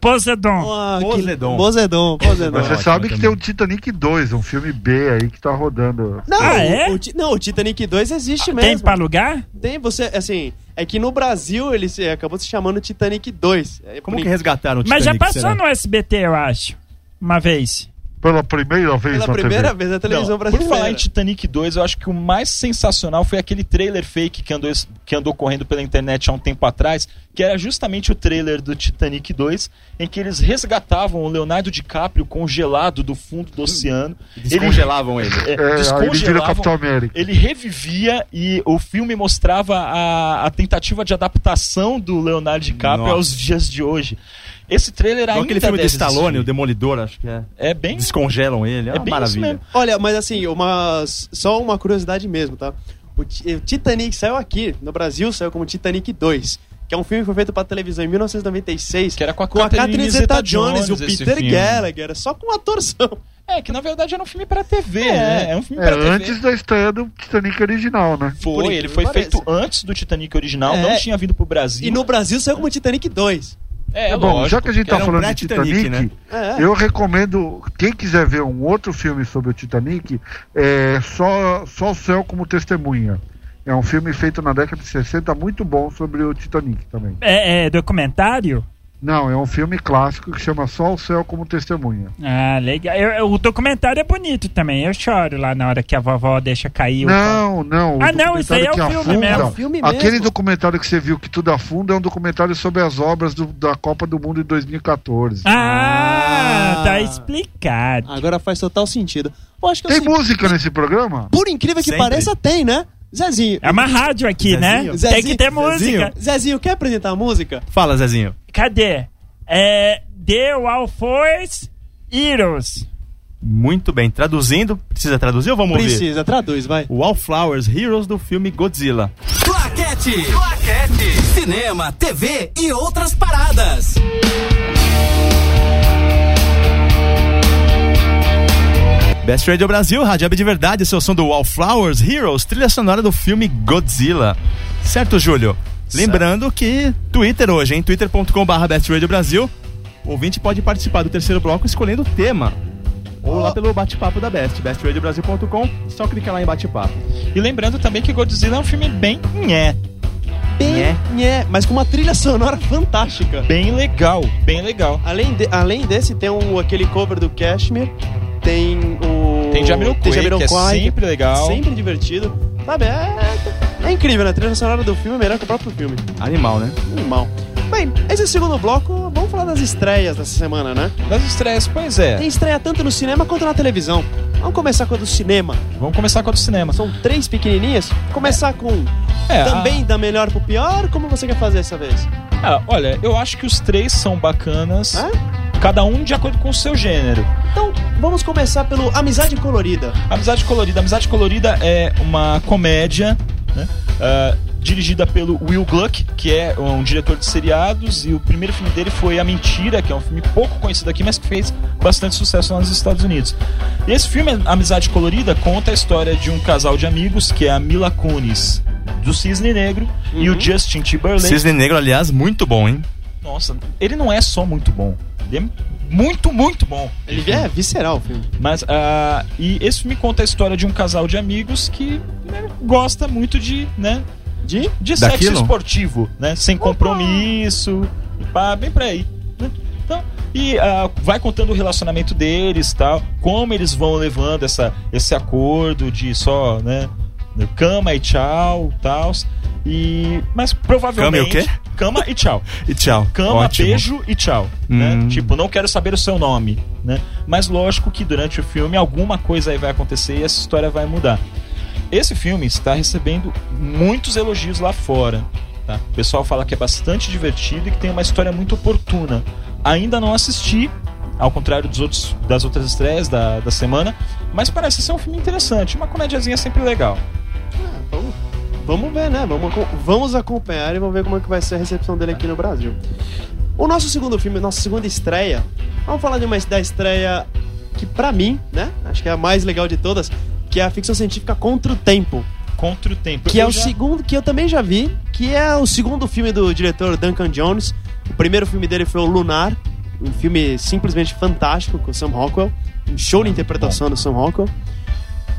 [SPEAKER 6] Poseidon.
[SPEAKER 3] Ah, que-
[SPEAKER 1] Poseidon.
[SPEAKER 3] Poseidon,
[SPEAKER 7] você sabe que tem o Titanic 2, um filme B aí que tá rodando.
[SPEAKER 3] Não,
[SPEAKER 6] Ah, é?
[SPEAKER 3] o, não, o Titanic 2 existe
[SPEAKER 6] Tem
[SPEAKER 3] mesmo.
[SPEAKER 6] pra alugar?
[SPEAKER 3] Tem, você, assim, é que no Brasil ele se, acabou se chamando Titanic 2. É,
[SPEAKER 1] Como
[SPEAKER 3] por
[SPEAKER 1] que resgataram o
[SPEAKER 6] Mas já
[SPEAKER 1] Titanic,
[SPEAKER 6] passou
[SPEAKER 1] será?
[SPEAKER 6] no SBT, eu acho. Uma vez.
[SPEAKER 7] Pela primeira vez
[SPEAKER 3] Pela
[SPEAKER 7] na
[SPEAKER 3] primeira
[SPEAKER 7] TV.
[SPEAKER 3] vez na televisão
[SPEAKER 4] Não,
[SPEAKER 3] brasileira.
[SPEAKER 4] Por falar em Titanic 2, eu acho que o mais sensacional foi aquele trailer fake que andou, que andou correndo pela internet há um tempo atrás, que era justamente o trailer do Titanic 2, em que eles resgatavam o Leonardo DiCaprio congelado do fundo do oceano.
[SPEAKER 1] Descongelavam ele.
[SPEAKER 4] Ele,
[SPEAKER 7] É, ele vira
[SPEAKER 4] descongelavam,
[SPEAKER 7] América.
[SPEAKER 4] ele revivia e o filme mostrava a, a tentativa de adaptação do Leonardo DiCaprio
[SPEAKER 1] Nossa.
[SPEAKER 4] aos dias de hoje. Esse trailer
[SPEAKER 1] Igual
[SPEAKER 4] ainda
[SPEAKER 1] aquele filme do Stallone,
[SPEAKER 4] existir.
[SPEAKER 1] o Demolidor, acho que é.
[SPEAKER 4] É bem...
[SPEAKER 1] Descongelam ele, é,
[SPEAKER 4] É bem
[SPEAKER 1] maravilha.
[SPEAKER 3] Olha, mas assim, uma, só uma curiosidade mesmo, tá? O, o Titanic saiu aqui, no Brasil, saiu como Titanic 2, que é um filme que foi feito pra televisão em 1996.
[SPEAKER 4] Que era com a
[SPEAKER 3] com a
[SPEAKER 4] Catherine
[SPEAKER 3] Zeta-Jones e o Peter. Gallagher, só com atorzão.
[SPEAKER 4] É, que na verdade era um filme pra TV,
[SPEAKER 3] É.
[SPEAKER 4] né? É um filme
[SPEAKER 7] É,
[SPEAKER 4] pra TV.
[SPEAKER 7] antes da estreia do Titanic original, né?
[SPEAKER 4] Foi, ele foi
[SPEAKER 3] que
[SPEAKER 4] feito antes do Titanic original,
[SPEAKER 3] É.
[SPEAKER 4] não tinha vindo pro Brasil.
[SPEAKER 3] E no Brasil saiu como Titanic 2.
[SPEAKER 4] É,
[SPEAKER 7] Bom,
[SPEAKER 4] lógico,
[SPEAKER 7] já que a gente tá
[SPEAKER 1] era um
[SPEAKER 7] falando de
[SPEAKER 1] pré-Titanic,
[SPEAKER 7] Titanic,
[SPEAKER 1] né?
[SPEAKER 3] É.
[SPEAKER 7] eu recomendo, quem quiser ver um outro filme sobre o Titanic, é só, só o Céu como Testemunha. É um filme feito na década de 60, muito bom sobre o Titanic também.
[SPEAKER 6] É, é documentário?
[SPEAKER 7] Não, é um filme clássico que chama Só o Céu como Testemunha.
[SPEAKER 6] Ah, legal. Eu- eu- o documentário é bonito também. Eu choro lá na hora que a vovó deixa cair o.
[SPEAKER 7] Não, não. o
[SPEAKER 6] Ah, não, isso aí é o filme mesmo.
[SPEAKER 7] afunda-
[SPEAKER 3] É o filme
[SPEAKER 7] Aquele
[SPEAKER 3] mesmo.
[SPEAKER 7] documentário que você viu que tudo afunda é um documentário sobre as obras do- da Copa do Mundo de 2014.
[SPEAKER 6] Ah,
[SPEAKER 3] Ah.
[SPEAKER 6] tá explicado.
[SPEAKER 3] Agora faz total sentido. Eu acho que
[SPEAKER 7] Tem
[SPEAKER 3] eu sei-
[SPEAKER 7] música nesse programa?
[SPEAKER 3] Por incrível que
[SPEAKER 1] Sempre.
[SPEAKER 3] pareça, tem, né? Zezinho.
[SPEAKER 6] É uma rádio aqui, né?
[SPEAKER 1] Zezinho.
[SPEAKER 6] Tem que ter
[SPEAKER 1] Zezinho.
[SPEAKER 6] música.
[SPEAKER 3] Zezinho, quer apresentar a música?
[SPEAKER 1] Fala, Zezinho.
[SPEAKER 6] Cadê? É. The Walforce Heroes.
[SPEAKER 1] Muito bem. Traduzindo, precisa traduzir ou vamos ouvir?
[SPEAKER 3] Precisa, traduz, vai.
[SPEAKER 1] Wallflowers, Heroes do filme Godzilla.
[SPEAKER 2] Claquete. Claquete. Cinema, TV e outras paradas.
[SPEAKER 1] Best Radio Brasil, Rádio de Verdade, seu som do Wallflowers, Heroes, trilha sonora do filme Godzilla. Certo, Júlio? Lembrando que Twitter hoje, hein? twitter.com.br Best Radio Brasil. O ouvinte pode participar do terceiro bloco escolhendo o tema. Ou lá pelo bate-papo da Best, bestradiobrasil.com, só clicar lá em bate-papo.
[SPEAKER 4] E lembrando também que Godzilla é um filme bem nhé,
[SPEAKER 3] Bem,
[SPEAKER 1] Nhé.
[SPEAKER 3] nhé, mas com uma trilha sonora fantástica.
[SPEAKER 4] bem legal, bem legal.
[SPEAKER 3] Além, de- além desse, tem um, aquele cover do Cashmere, tem o...
[SPEAKER 4] Tem Jamiroquai, que é
[SPEAKER 3] Jamiroquai,
[SPEAKER 4] sempre legal.
[SPEAKER 3] Sempre divertido. Sabe, é, é incrível, né? A trilha sonora do filme é melhor que o próprio filme.
[SPEAKER 1] Animal, né?
[SPEAKER 3] Animal. Bem, esse é o segundo bloco, vamos falar das estreias dessa semana, né?
[SPEAKER 4] Das estreias, pois é.
[SPEAKER 3] Tem estreia tanto no cinema quanto na televisão. Vamos começar com a do cinema.
[SPEAKER 4] Vamos começar com a do cinema.
[SPEAKER 3] São três pequenininhas. Começar com
[SPEAKER 4] É,
[SPEAKER 3] também da melhor pro pior, como você quer fazer dessa vez?
[SPEAKER 4] Ah, olha, eu acho que os três são bacanas,
[SPEAKER 3] Hã?
[SPEAKER 4] Cada um de acordo com o seu gênero.
[SPEAKER 3] Então, vamos começar pelo Amizade Colorida.
[SPEAKER 4] Amizade Colorida. Amizade Colorida é uma comédia né, ah, dirigida pelo Will Gluck, que é um diretor de seriados, e o primeiro filme dele foi A Mentira, que é um filme pouco conhecido aqui, mas que fez bastante sucesso lá nos Estados Unidos. E esse filme, Amizade Colorida, conta a história de um casal de amigos, que é a Mila Kunis, do Cisne Negro, e o Justin Timberlake.
[SPEAKER 1] Cisne Negro, aliás, muito bom, hein?
[SPEAKER 4] Nossa, ele não é só muito bom, ele é muito, muito bom.
[SPEAKER 3] Ele é visceral o filme.
[SPEAKER 4] Mas, ah, e esse filme conta a história de um casal de amigos que né, gosta muito de, né,
[SPEAKER 3] De?
[SPEAKER 4] de sexo
[SPEAKER 1] Daquilo?
[SPEAKER 4] esportivo, né, sem compromisso, e pá, bem pra aí. né? Então, e ah, vai contando o relacionamento deles, tal, como eles vão levando essa, esse acordo de só, né, cama e tchau, tal. E, mas provavelmente
[SPEAKER 1] Cama e o quê?
[SPEAKER 4] Cama e tchau.
[SPEAKER 1] E tchau.
[SPEAKER 4] Cama,
[SPEAKER 1] Ótimo.
[SPEAKER 4] beijo e tchau. Né?
[SPEAKER 1] Hum.
[SPEAKER 4] Tipo, não quero saber o seu nome. Né? Mas lógico que durante o filme alguma coisa aí vai acontecer e essa história vai mudar. Esse filme está recebendo muitos elogios lá fora. Tá? O pessoal fala que é bastante divertido e que tem uma história muito oportuna. Ainda não assisti, ao contrário dos outros, das outras estreias da, da semana, mas parece ser um filme interessante, uma comédiazinha sempre legal.
[SPEAKER 3] Vamos, vamos ver, né? Vamos, vamos acompanhar e vamos ver como é que vai ser a recepção dele aqui no Brasil. O nosso segundo filme, nossa segunda estreia, vamos falar de uma da estreia que pra mim, né? Acho que é a mais legal de todas, que é a ficção científica Contra o Tempo.
[SPEAKER 4] Contra o tempo.
[SPEAKER 3] Que é
[SPEAKER 4] Eu
[SPEAKER 3] o
[SPEAKER 4] já-
[SPEAKER 3] segundo que eu também já vi, que é o segundo filme do diretor Duncan Jones. O primeiro filme dele foi o Lunar, um filme simplesmente fantástico com o Sam Rockwell, um show de interpretação do Sam Rockwell.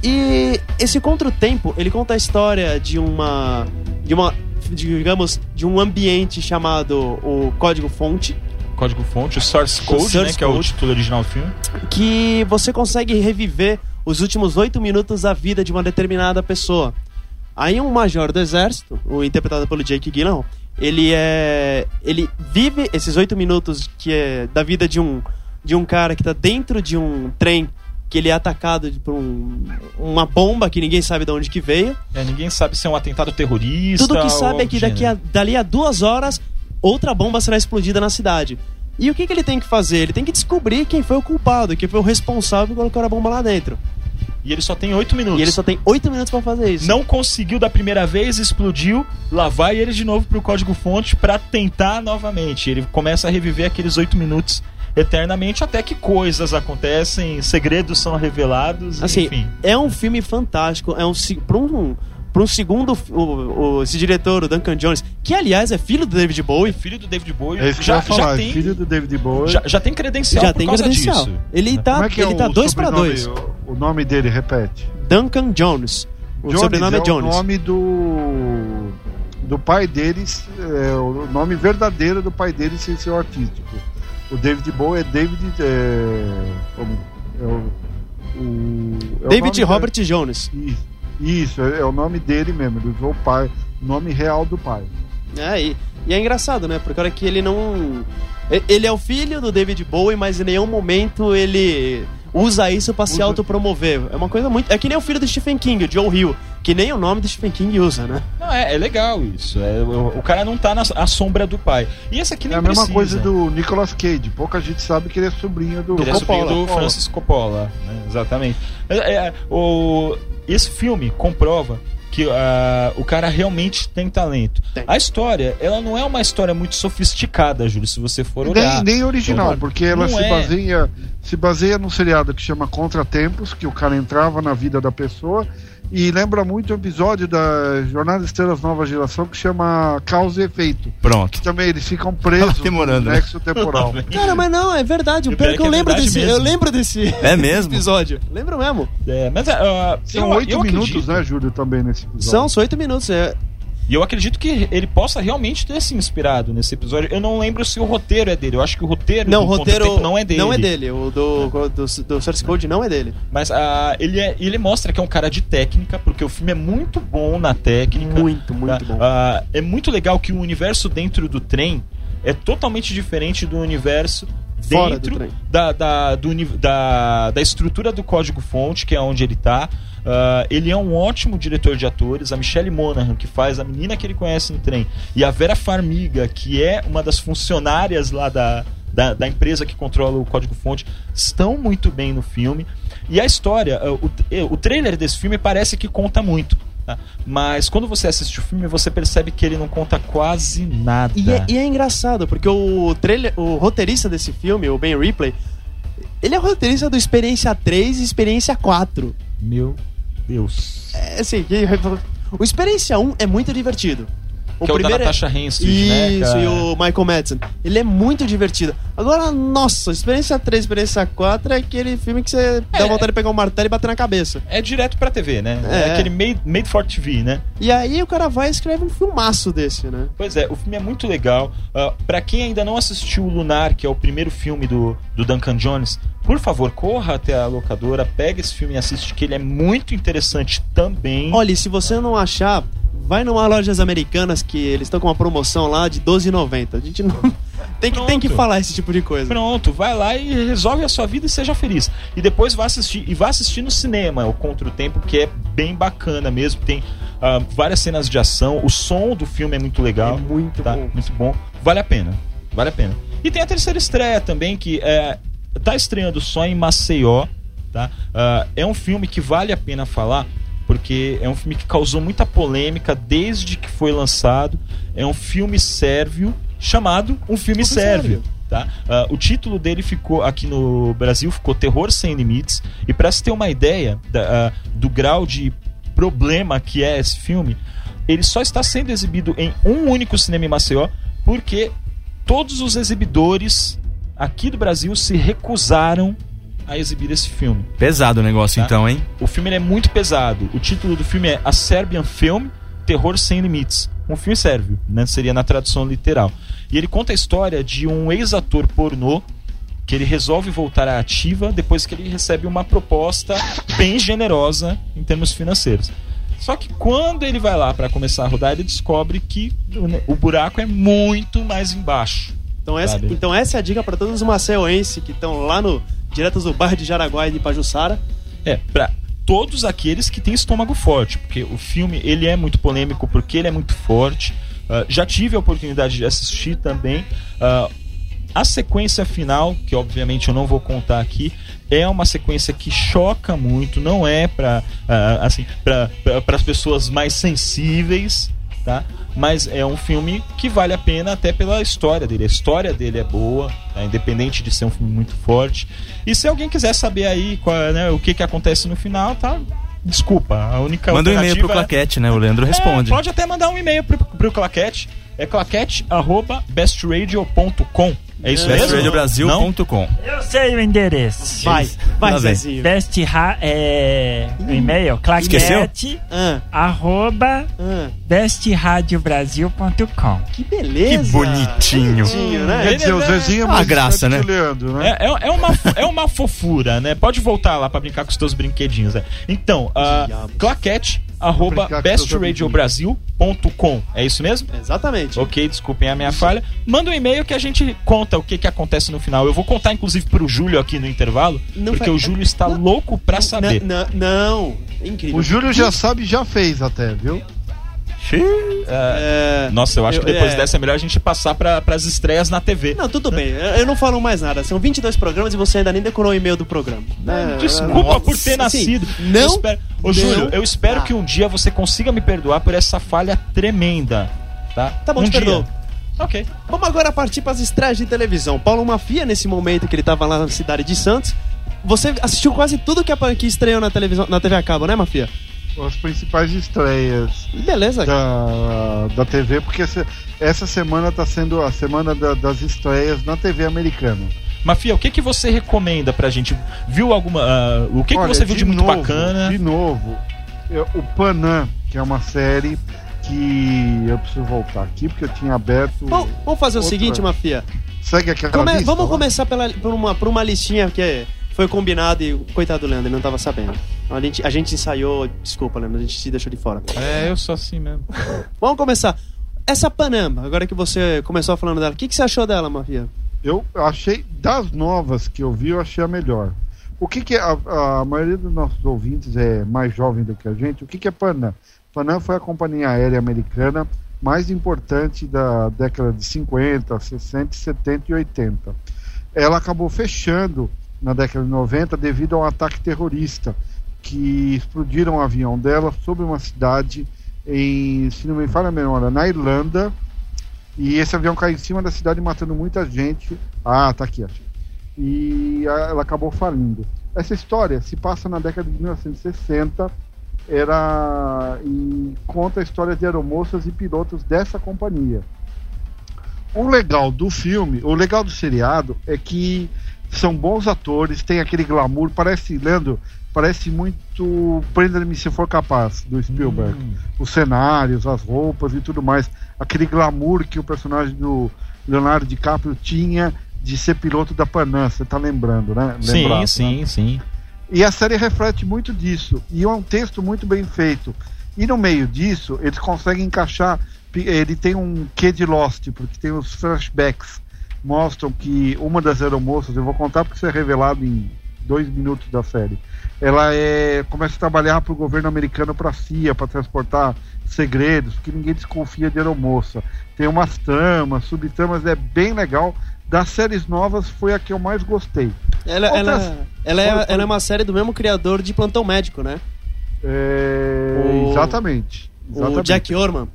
[SPEAKER 3] E esse Contra o Tempo, ele conta a história de uma de uma digamos de um ambiente chamado o Código Fonte,
[SPEAKER 4] código-fonte, o Source Code,
[SPEAKER 3] Source
[SPEAKER 4] né, que é o
[SPEAKER 3] Code.
[SPEAKER 4] título original do filme.
[SPEAKER 3] que você consegue reviver os últimos oito minutos da vida de uma determinada pessoa. Aí um major do exército, o interpretado pelo Jake Gyllenhaal, ele é, ele vive esses oito minutos que é da vida de um de um cara que tá dentro de um trem que ele é atacado por um, uma bomba que ninguém sabe de onde que veio.
[SPEAKER 4] É, ninguém sabe se é um atentado terrorista.
[SPEAKER 3] Tudo que sabe é que daqui a, dali a duas horas outra bomba será explodida na cidade. E o que, que ele tem que fazer? Ele tem que descobrir quem foi o culpado, quem foi o responsável por colocar a bomba lá dentro.
[SPEAKER 4] E ele só tem oito minutos.
[SPEAKER 3] E ele só tem oito minutos pra fazer isso.
[SPEAKER 4] Não conseguiu da primeira vez, explodiu, lá vai ele de novo pro código-fonte pra tentar novamente. Ele começa a reviver aqueles oito minutos eternamente até que coisas acontecem, segredos são revelados,
[SPEAKER 3] Assim,
[SPEAKER 4] enfim.
[SPEAKER 3] é um filme fantástico. É um pra um para um segundo o, o- esse diretor, o Duncan Jones, que aliás é filho do David Bowie,
[SPEAKER 4] Filho do David Bowie
[SPEAKER 7] É isso que
[SPEAKER 4] já,
[SPEAKER 7] eu ia falar,
[SPEAKER 4] já
[SPEAKER 7] é
[SPEAKER 4] tem
[SPEAKER 7] filho do David Bowie.
[SPEAKER 4] já, já tem credencial
[SPEAKER 3] já
[SPEAKER 4] por
[SPEAKER 3] tem
[SPEAKER 4] causa
[SPEAKER 3] credencial.
[SPEAKER 4] disso.
[SPEAKER 3] Ele tá
[SPEAKER 7] Como é que
[SPEAKER 3] ele
[SPEAKER 7] é
[SPEAKER 3] tá
[SPEAKER 7] o
[SPEAKER 3] dois pra
[SPEAKER 7] sobrenome?
[SPEAKER 3] dois.
[SPEAKER 7] O, o nome dele, repete.
[SPEAKER 3] Duncan Jones. O
[SPEAKER 7] Jones
[SPEAKER 3] sobrenome é
[SPEAKER 7] o
[SPEAKER 3] Jones.
[SPEAKER 7] nome do do pai deles, é o nome verdadeiro do pai deles sem ser o artístico. O David Bowie é David é, como- é o, o- é
[SPEAKER 3] David Robert Jones.
[SPEAKER 7] da- Isso, isso, é, é o nome dele mesmo, ele usou o pai, o nome real do pai.
[SPEAKER 3] É, e, e é engraçado, né? Porque a hora que ele não. Ele é o filho do David Bowie, mas em nenhum momento ele usa isso pra se autopromover. É uma coisa muito. É que nem o filho do Stephen King, o Joe Hill, que nem o nome do Stephen King usa, né?
[SPEAKER 4] Não, é, é legal isso. É, o, o cara não tá na sombra do pai. E esse aqui
[SPEAKER 7] É
[SPEAKER 4] nem
[SPEAKER 7] a mesma
[SPEAKER 4] precisa.
[SPEAKER 7] coisa do Nicolas Cage, pouca gente sabe que ele é sobrinho do,
[SPEAKER 4] Ele é sobrinho do
[SPEAKER 7] Coppola.
[SPEAKER 4] Francis Coppola, né? exatamente. É, é, o, esse filme comprova que ah, o cara realmente tem talento.
[SPEAKER 3] Tem.
[SPEAKER 4] A história, ela não é uma história muito sofisticada, Júlio, se você for olhar.
[SPEAKER 7] Nem, nem original,
[SPEAKER 4] Então,
[SPEAKER 7] porque ela se
[SPEAKER 4] é.
[SPEAKER 7] baseia se baseia num seriado que chama Contratempos, que o cara entrava na vida da pessoa e lembra muito o episódio da Jornada Estrelas Nova Geração que chama Causa e Efeito.
[SPEAKER 1] Pronto.
[SPEAKER 7] Que também eles ficam presos no
[SPEAKER 1] né?
[SPEAKER 7] nexo temporal.
[SPEAKER 3] Cara, mas não, é verdade. O pior é que eu
[SPEAKER 4] é
[SPEAKER 3] lembro desse.
[SPEAKER 4] mesmo.
[SPEAKER 3] Eu lembro desse
[SPEAKER 1] É mesmo?
[SPEAKER 3] episódio. Lembro mesmo.
[SPEAKER 4] É, mas ah,
[SPEAKER 7] São oito minutos,
[SPEAKER 4] acredito-
[SPEAKER 7] né, Júlio, também nesse episódio.
[SPEAKER 3] São só oito minutos. É,
[SPEAKER 4] E eu acredito que ele possa realmente ter se inspirado nesse episódio. Eu não lembro se o roteiro é dele. Eu acho que o roteiro
[SPEAKER 3] Não, o
[SPEAKER 4] do
[SPEAKER 3] roteiro
[SPEAKER 4] Contratempo não é dele.
[SPEAKER 3] Não é dele. O do, do, do Source Code não é dele.
[SPEAKER 4] Mas ah, ele, é, ele mostra que é um cara de técnica, porque o filme é muito bom na técnica.
[SPEAKER 3] Muito, muito
[SPEAKER 4] tá?
[SPEAKER 3] bom.
[SPEAKER 4] Ah, é muito legal que o universo dentro do trem é totalmente diferente do universo
[SPEAKER 3] Fora
[SPEAKER 4] dentro
[SPEAKER 3] do trem.
[SPEAKER 4] Da, da, do da, da estrutura do código-fonte, que é onde ele tá. Ah, ele é um ótimo diretor de atores. A Michelle Monaghan, que faz a menina que ele conhece no trem, e a Vera Farmiga, que é uma das funcionárias lá da, da, da empresa que controla o código-fonte, estão muito bem no filme. E a história, ah, o, eh, o trailer desse filme parece que conta muito. tá? Mas quando você assiste o filme, você percebe que ele não conta quase nada.
[SPEAKER 3] E é, e é engraçado, porque o trailer, o roteirista desse filme, o Ben Ripley, ele é roteirista do Experiência 3 e Experiência 4.
[SPEAKER 4] Meu Deus.
[SPEAKER 3] É assim, o Experiência 1 é muito divertido. O
[SPEAKER 4] que é o da
[SPEAKER 3] primeiro
[SPEAKER 4] Natasha Henstridge, né?
[SPEAKER 3] Isso, e o Michael Madsen. Ele é muito divertido. Agora, nossa, Experiência 3, Experiência 4 é aquele filme que você dá
[SPEAKER 4] É.
[SPEAKER 3] vontade de pegar um martelo e bater na cabeça.
[SPEAKER 4] É direto pra TV, né? É,
[SPEAKER 3] É.
[SPEAKER 4] aquele made, made for TV, né?
[SPEAKER 3] E aí o cara vai e escreve um filmaço desse, né?
[SPEAKER 4] Pois é, o filme é muito legal. Uh, para quem ainda não assistiu o Lunar, que é o primeiro filme do, do Duncan Jones, por favor, corra até a locadora, pega esse filme e assiste, que ele é muito interessante também.
[SPEAKER 3] Olha, se você não achar, vai numa lojas americanas que eles estão com uma promoção lá de R$12,90. A gente não. Tem que, tem que falar esse tipo de coisa.
[SPEAKER 4] Pronto, vai lá e resolve a sua vida e seja feliz. E depois vá assistir e vá assistir no cinema, o Contra o Tempo, que é bem bacana mesmo. Tem ah, várias cenas de ação, o som do filme é muito legal.
[SPEAKER 3] É muito
[SPEAKER 4] tá?
[SPEAKER 3] bom.
[SPEAKER 4] Muito bom. Vale a pena. Vale a pena. E tem a terceira estreia também, que é, tá estreando só em Maceió. Tá? Ah, é um filme que vale a pena falar, porque é um filme que causou muita polêmica desde que foi lançado. É um filme sérvio chamado Um Filme
[SPEAKER 3] Um Filme
[SPEAKER 4] Sérvio. Tá? Ah, o título dele ficou aqui no Brasil ficou Terror Sem Limites. E para se ter uma ideia da- ah, do grau de problema que é esse filme, ele só está sendo exibido em um único cinema em Maceió porque todos os exibidores aqui do Brasil se recusaram a exibir esse filme.
[SPEAKER 1] Pesado o negócio
[SPEAKER 4] Tá.
[SPEAKER 1] então, hein?
[SPEAKER 4] O filme ele é muito pesado. O título do filme é A Serbian Film Terror Sem Limites. um filme sérvio, né? Seria na tradução literal. E ele conta a história de um ex-ator pornô que ele resolve voltar à ativa depois que ele recebe uma proposta bem generosa em termos financeiros. Só que quando ele vai lá para começar a rodar, ele descobre que o, buraco é muito mais embaixo.
[SPEAKER 3] Então essa,
[SPEAKER 4] Sabe?
[SPEAKER 3] então essa é a dica para todos os maceioenses que estão lá no diretos do bairro de Jaraguá e de Pajuçara.
[SPEAKER 4] É, pra todos aqueles que têm estômago forte, porque o filme ele é muito polêmico, porque ele é muito forte. Ah, já tive a oportunidade de assistir também. Ah, a sequência final, que obviamente eu não vou contar aqui, é uma sequência que choca muito, não é para assim, para as pessoas mais sensíveis, tá? Mas é um filme que vale a pena até pela história dele. A história dele é boa, tá? independente de ser um filme muito forte. E se alguém quiser saber aí qual, é, né, o que, que acontece no final, tá? Desculpa, a única
[SPEAKER 1] Manda um e-mail pro
[SPEAKER 4] é-
[SPEAKER 1] Claquete, né? O Leandro responde.
[SPEAKER 4] é, pode até mandar um e-mail pro, pro Claquete. É claquete.bestradio.com. É isso mesmo?
[SPEAKER 1] BestRadioBrasil.com.
[SPEAKER 6] Eu sei o endereço.
[SPEAKER 3] Vai, vai. Zezinho.
[SPEAKER 6] Best ra é, o e-mail
[SPEAKER 1] Esqueceu?
[SPEAKER 6] claquete
[SPEAKER 3] Ah,
[SPEAKER 6] arroba
[SPEAKER 3] ah,
[SPEAKER 6] bestradiobrasil.com
[SPEAKER 3] que beleza.
[SPEAKER 1] Que bonitinho.
[SPEAKER 3] Bonitinho, né?
[SPEAKER 7] Quer dizer, o Zezinho é
[SPEAKER 1] uma
[SPEAKER 7] mais
[SPEAKER 1] graça, né?
[SPEAKER 7] Leandro, né?
[SPEAKER 4] É, é, é uma, é uma fofura, né? Pode voltar lá pra brincar com os teus brinquedinhos. Né? Então, uh, claquete arroba bestradiobrasil.com. É isso mesmo?
[SPEAKER 3] Exatamente.
[SPEAKER 4] Ok, desculpem a minha falha. Manda um e-mail que a gente conta o que, que acontece no final. Eu vou contar, inclusive, pro Júlio aqui no intervalo,
[SPEAKER 3] Não
[SPEAKER 4] porque
[SPEAKER 3] fa-
[SPEAKER 4] o Júlio está
[SPEAKER 3] Não.
[SPEAKER 4] louco pra saber.
[SPEAKER 3] Não, não, é incrível.
[SPEAKER 7] O Júlio já sabe, já fez até, viu?
[SPEAKER 3] É...
[SPEAKER 4] Nossa, eu acho
[SPEAKER 3] Eu-
[SPEAKER 4] que depois
[SPEAKER 3] é.
[SPEAKER 4] dessa é melhor a gente passar para as estreias na TV.
[SPEAKER 3] Não, tudo bem. Eu não falo mais nada. São 22 programas e você ainda nem decorou o e-mail do programa. É,
[SPEAKER 4] Desculpa
[SPEAKER 3] nossa,
[SPEAKER 4] por ter
[SPEAKER 3] assim,
[SPEAKER 4] nascido.
[SPEAKER 3] não.
[SPEAKER 4] Eu espero... Ô, Júlio, eu espero
[SPEAKER 3] dá.
[SPEAKER 4] que um dia você consiga me perdoar por essa falha tremenda. Tá?
[SPEAKER 3] Tá bom,
[SPEAKER 4] um
[SPEAKER 3] te
[SPEAKER 4] dia.
[SPEAKER 3] perdoo.
[SPEAKER 4] Ok.
[SPEAKER 3] Vamos agora partir para as estreias de televisão. Paulo Mafia, nesse momento que ele tava lá na cidade de Santos, você assistiu quase tudo que, que estreou na televisão, na TV a cabo, né, Mafia?
[SPEAKER 7] As principais estreias
[SPEAKER 3] Beleza.
[SPEAKER 7] da, da TV, porque essa, essa semana tá sendo a semana da- das estreias na TV americana.
[SPEAKER 4] Mafia, o que, que você recomenda pra gente? Viu alguma. ah, o que, que
[SPEAKER 7] Olha,
[SPEAKER 4] você viu de, muito
[SPEAKER 7] novo,
[SPEAKER 4] bacana?
[SPEAKER 7] De novo, eu- o Panam, que é uma série que eu preciso voltar aqui, porque eu tinha aberto.
[SPEAKER 3] Bom, vamos fazer o
[SPEAKER 7] outra-
[SPEAKER 3] seguinte, Mafia.
[SPEAKER 7] Segue aquela
[SPEAKER 3] Come-
[SPEAKER 7] lista,
[SPEAKER 3] vamos
[SPEAKER 7] lá?
[SPEAKER 3] começar pela, por, uma, por uma listinha que foi combinado e coitado do Leandro, ele não tava sabendo. A gente, a gente ensaiou, desculpa, Leandro, a gente se deixou de fora.
[SPEAKER 4] É, eu sou assim mesmo.
[SPEAKER 3] Vamos começar. Essa Panamba, agora que você começou falando dela, o que, que você achou dela, Mafia?
[SPEAKER 7] Eu achei, das novas que eu vi, eu achei a melhor. O que que é, a, a maioria dos nossos ouvintes é mais jovem do que a gente, o que que é Panam? Panam foi a companhia aérea americana mais importante da década de 50, 60, 70 e 80. Ela acabou fechando na década de 90 devido a um ataque terrorista que explodiram um avião dela sobre uma cidade em, se não me falha a memória, na Irlanda, e esse avião caiu em cima da cidade matando muita gente. Ah, tá aqui, acho. E ela acabou falindo. Essa história se passa na década de 1960 era e conta a história de aeromoças e pilotos dessa companhia. O legal do filme, o legal do seriado é que são bons atores, tem aquele glamour, parece, Leandro, parece muito Prenda-me se for capaz, do Spielberg. Os cenários, as roupas e tudo mais. Aquele glamour que o personagem do Leonardo DiCaprio tinha de ser piloto da Panam, você tá lembrando, né?
[SPEAKER 4] Sim,
[SPEAKER 7] Lembrado, né?
[SPEAKER 4] sim, sim.
[SPEAKER 7] E a série reflete muito disso. E é um texto muito bem feito. E no meio disso, eles conseguem encaixar. Ele tem um quê de Lost, porque tem os flashbacks. Mostram que uma das aeromoças, eu vou contar porque isso é revelado em dois minutos da série. Ela é, começa a trabalhar para o governo americano, para a CIA, para transportar segredos, porque ninguém desconfia de aeromoça. Tem umas tramas, subtramas, é bem legal. Das séries novas, foi a que eu mais gostei.
[SPEAKER 3] Ela,
[SPEAKER 7] Outras-
[SPEAKER 3] ela, ela, é,
[SPEAKER 7] Foi- foi-
[SPEAKER 3] ela é uma série do mesmo criador de Plantão Médico, né?
[SPEAKER 7] É,
[SPEAKER 3] O-
[SPEAKER 7] Exatamente.
[SPEAKER 3] O
[SPEAKER 7] exatamente.
[SPEAKER 3] Jack Orman.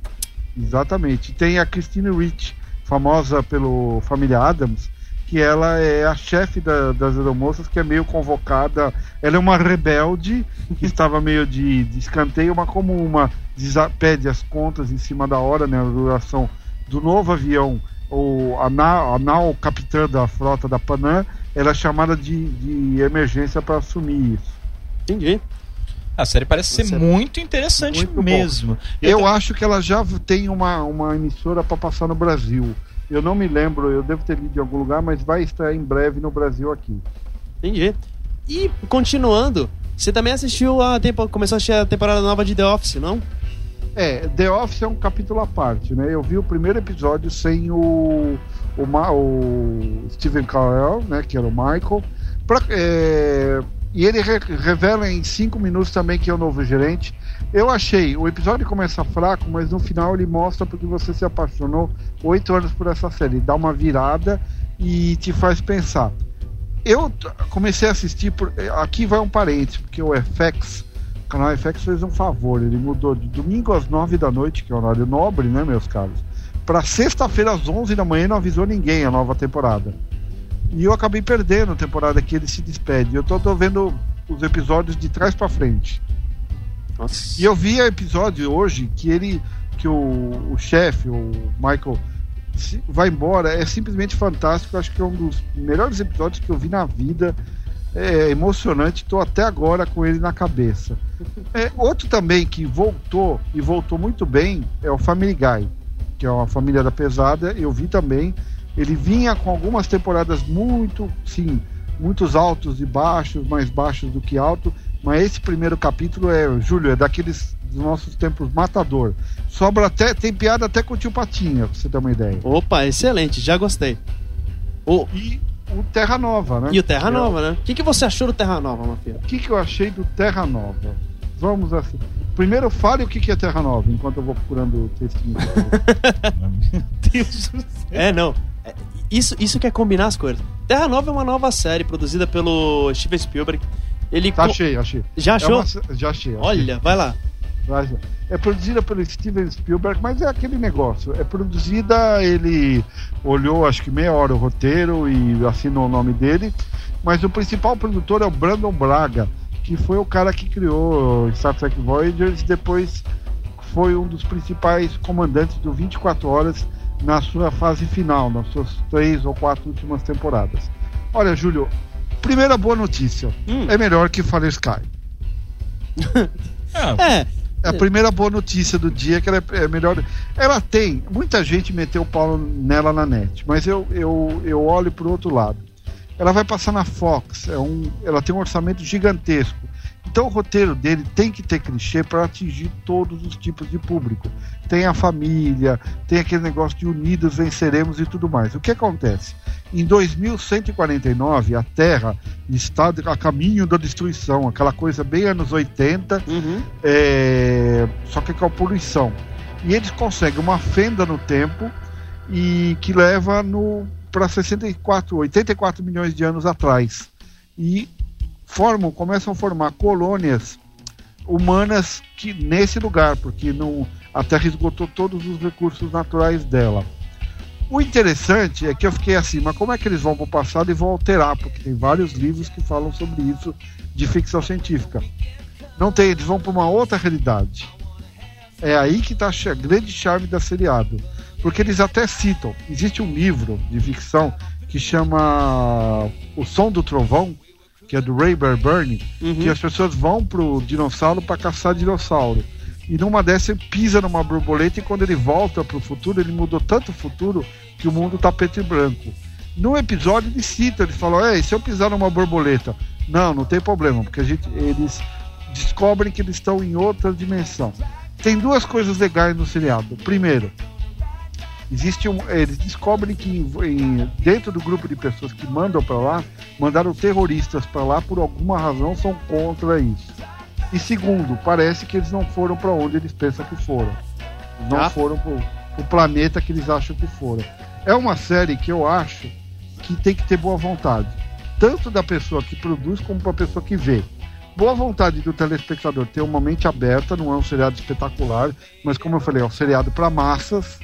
[SPEAKER 7] Exatamente. Tem a Christine Rich, famosa pelo Família Adams, que ela é a chefe da- das aeromoças, que é meio convocada. Ela é uma rebelde, que estava meio de, de escanteio, mas como uma pede as contas em cima da hora, né, a duração do novo avião, ou a nau, a nau capitã da frota da Panam, ela é chamada de, de emergência para assumir isso.
[SPEAKER 3] Entendi.
[SPEAKER 4] A série parece ser
[SPEAKER 3] Você-
[SPEAKER 4] muito interessante
[SPEAKER 7] Muito
[SPEAKER 4] mesmo.
[SPEAKER 7] Eu
[SPEAKER 4] tô-
[SPEAKER 7] acho que ela já tem uma, uma emissora para passar no Brasil. Eu não me lembro, eu devo ter lido em algum lugar, mas vai estar em breve no Brasil aqui.
[SPEAKER 3] Entendi. E continuando, você também assistiu a tempo, começou a assistir a temporada nova de The Office, não?
[SPEAKER 7] É, The Office é um capítulo à parte, né? Eu vi o primeiro episódio sem o, o, Ma- o Steven Carell, né? Que era o Michael. Pra- é, e ele re- revela em cinco minutos também que é o novo gerente. Eu achei, o episódio começa fraco, mas no final ele mostra porque você se apaixonou oito anos por essa série. Dá uma virada e te faz pensar. Eu comecei a assistir, por, aqui vai um parênteses, porque o FX, o canal FX fez um favor, ele mudou de domingo às nove da noite, que é horário nobre, né, meus caros, para sexta-feira às onze da manhã e não avisou ninguém a nova temporada. E eu acabei perdendo a temporada que ele se despede. Eu tô, tô vendo os episódios de trás para frente.
[SPEAKER 3] Nossa.
[SPEAKER 7] E eu vi o episódio hoje que ele, que o, o chefe, o Michael, se- vai embora. É simplesmente fantástico. Acho que é um dos melhores episódios que eu vi na vida. É emocionante. Estou até agora com ele na cabeça. É, outro também que voltou e voltou muito bem é o Family Guy, que é uma família da pesada. Eu vi também. Ele vinha com algumas temporadas muito, sim, muitos altos e baixos, mais baixos do que alto. Mas esse primeiro capítulo é, Júlio, é daqueles dos nossos tempos matador. Sobra até, tem piada até com o tio Patinha, pra você ter uma ideia.
[SPEAKER 3] Opa, excelente, já gostei. O,
[SPEAKER 7] E o Terra Nova, né?
[SPEAKER 3] e o Terra
[SPEAKER 7] É,
[SPEAKER 3] Nova, né? O que, que você achou do Terra Nova, Mafia?
[SPEAKER 7] O que, que eu achei do Terra Nova? Vamos assim. Primeiro fale o que, que é Terra Nova, enquanto eu vou procurando o textinho.
[SPEAKER 4] Deus do céu.
[SPEAKER 3] É, não. É, Isso, isso quer combinar as coisas. Terra Nova é uma nova série produzida pelo Steven Spielberg. Ele
[SPEAKER 7] Tá, achei, achei.
[SPEAKER 3] Já
[SPEAKER 7] É
[SPEAKER 3] achou?
[SPEAKER 7] uma- já achei. achei.
[SPEAKER 3] Olha, vai lá.
[SPEAKER 7] É produzida pelo Steven Spielberg, mas é aquele negócio. É produzida, ele olhou acho que meia hora o roteiro e assinou o nome dele. Mas o principal produtor é o Brandon Braga, que foi o cara que criou Star Trek Voyagers depois foi um dos principais comandantes do 24 Horas na sua fase final, nas suas três ou quatro últimas temporadas. Olha, Júlio, primeira boa notícia.
[SPEAKER 3] Hum.
[SPEAKER 7] É melhor que Fallen Sky.
[SPEAKER 4] Ah,
[SPEAKER 3] É,
[SPEAKER 7] É a primeira boa notícia do dia que ela é, é melhor. Ela tem. Muita gente meteu o pau nela na net, mas eu, eu, eu olho pro outro lado. Ela vai passar na Fox, é um, ela tem um orçamento gigantesco. Então o roteiro dele tem que ter clichê para atingir todos os tipos de público. Tem a família, tem aquele negócio de unidos venceremos e tudo mais. O que acontece? Em 2149, a Terra está a caminho da destruição, aquela coisa bem anos 80,
[SPEAKER 3] uhum.
[SPEAKER 7] é, só que com a poluição. E eles conseguem uma fenda no tempo e que leva no para 64, 84 milhões de anos atrás. E formam, começam a formar colônias humanas que nesse lugar, porque não, a Terra esgotou todos os recursos naturais dela. O interessante é que eu fiquei assim, mas como é que eles vão para o passado e vão alterar? Porque tem vários livros que falam sobre isso de ficção científica. Não tem, eles vão para uma outra realidade. É aí que está a grande charme da seriado. Porque eles até citam. Existe um livro de ficção que chama O Som do Trovão, que é do Ray Bradbury,
[SPEAKER 3] Uhum.
[SPEAKER 7] que as pessoas vão pro dinossauro para caçar dinossauro. E numa dessas ele pisa numa borboleta e quando ele volta pro futuro, ele mudou tanto o futuro que o mundo tá preto e branco. No episódio ele cita, ele falou, é, se eu pisar numa borboleta? Não, não tem problema, porque a gente, eles descobrem que eles estão em outra dimensão. Tem duas coisas legais no seriado. Primeiro, existe um, eles descobrem que em- dentro do grupo de pessoas que mandam para lá, mandaram terroristas para lá por alguma razão são contra isso. E segundo, parece que eles não foram para onde eles pensam que foram. Não
[SPEAKER 3] Ah.
[SPEAKER 7] foram pro, pro planeta que eles acham que foram. É uma série que eu acho que tem que ter boa vontade, tanto da pessoa que produz como para a pessoa que vê. Boa vontade do telespectador ter uma mente aberta, não é um seriado espetacular, mas como eu falei, é um seriado para massas.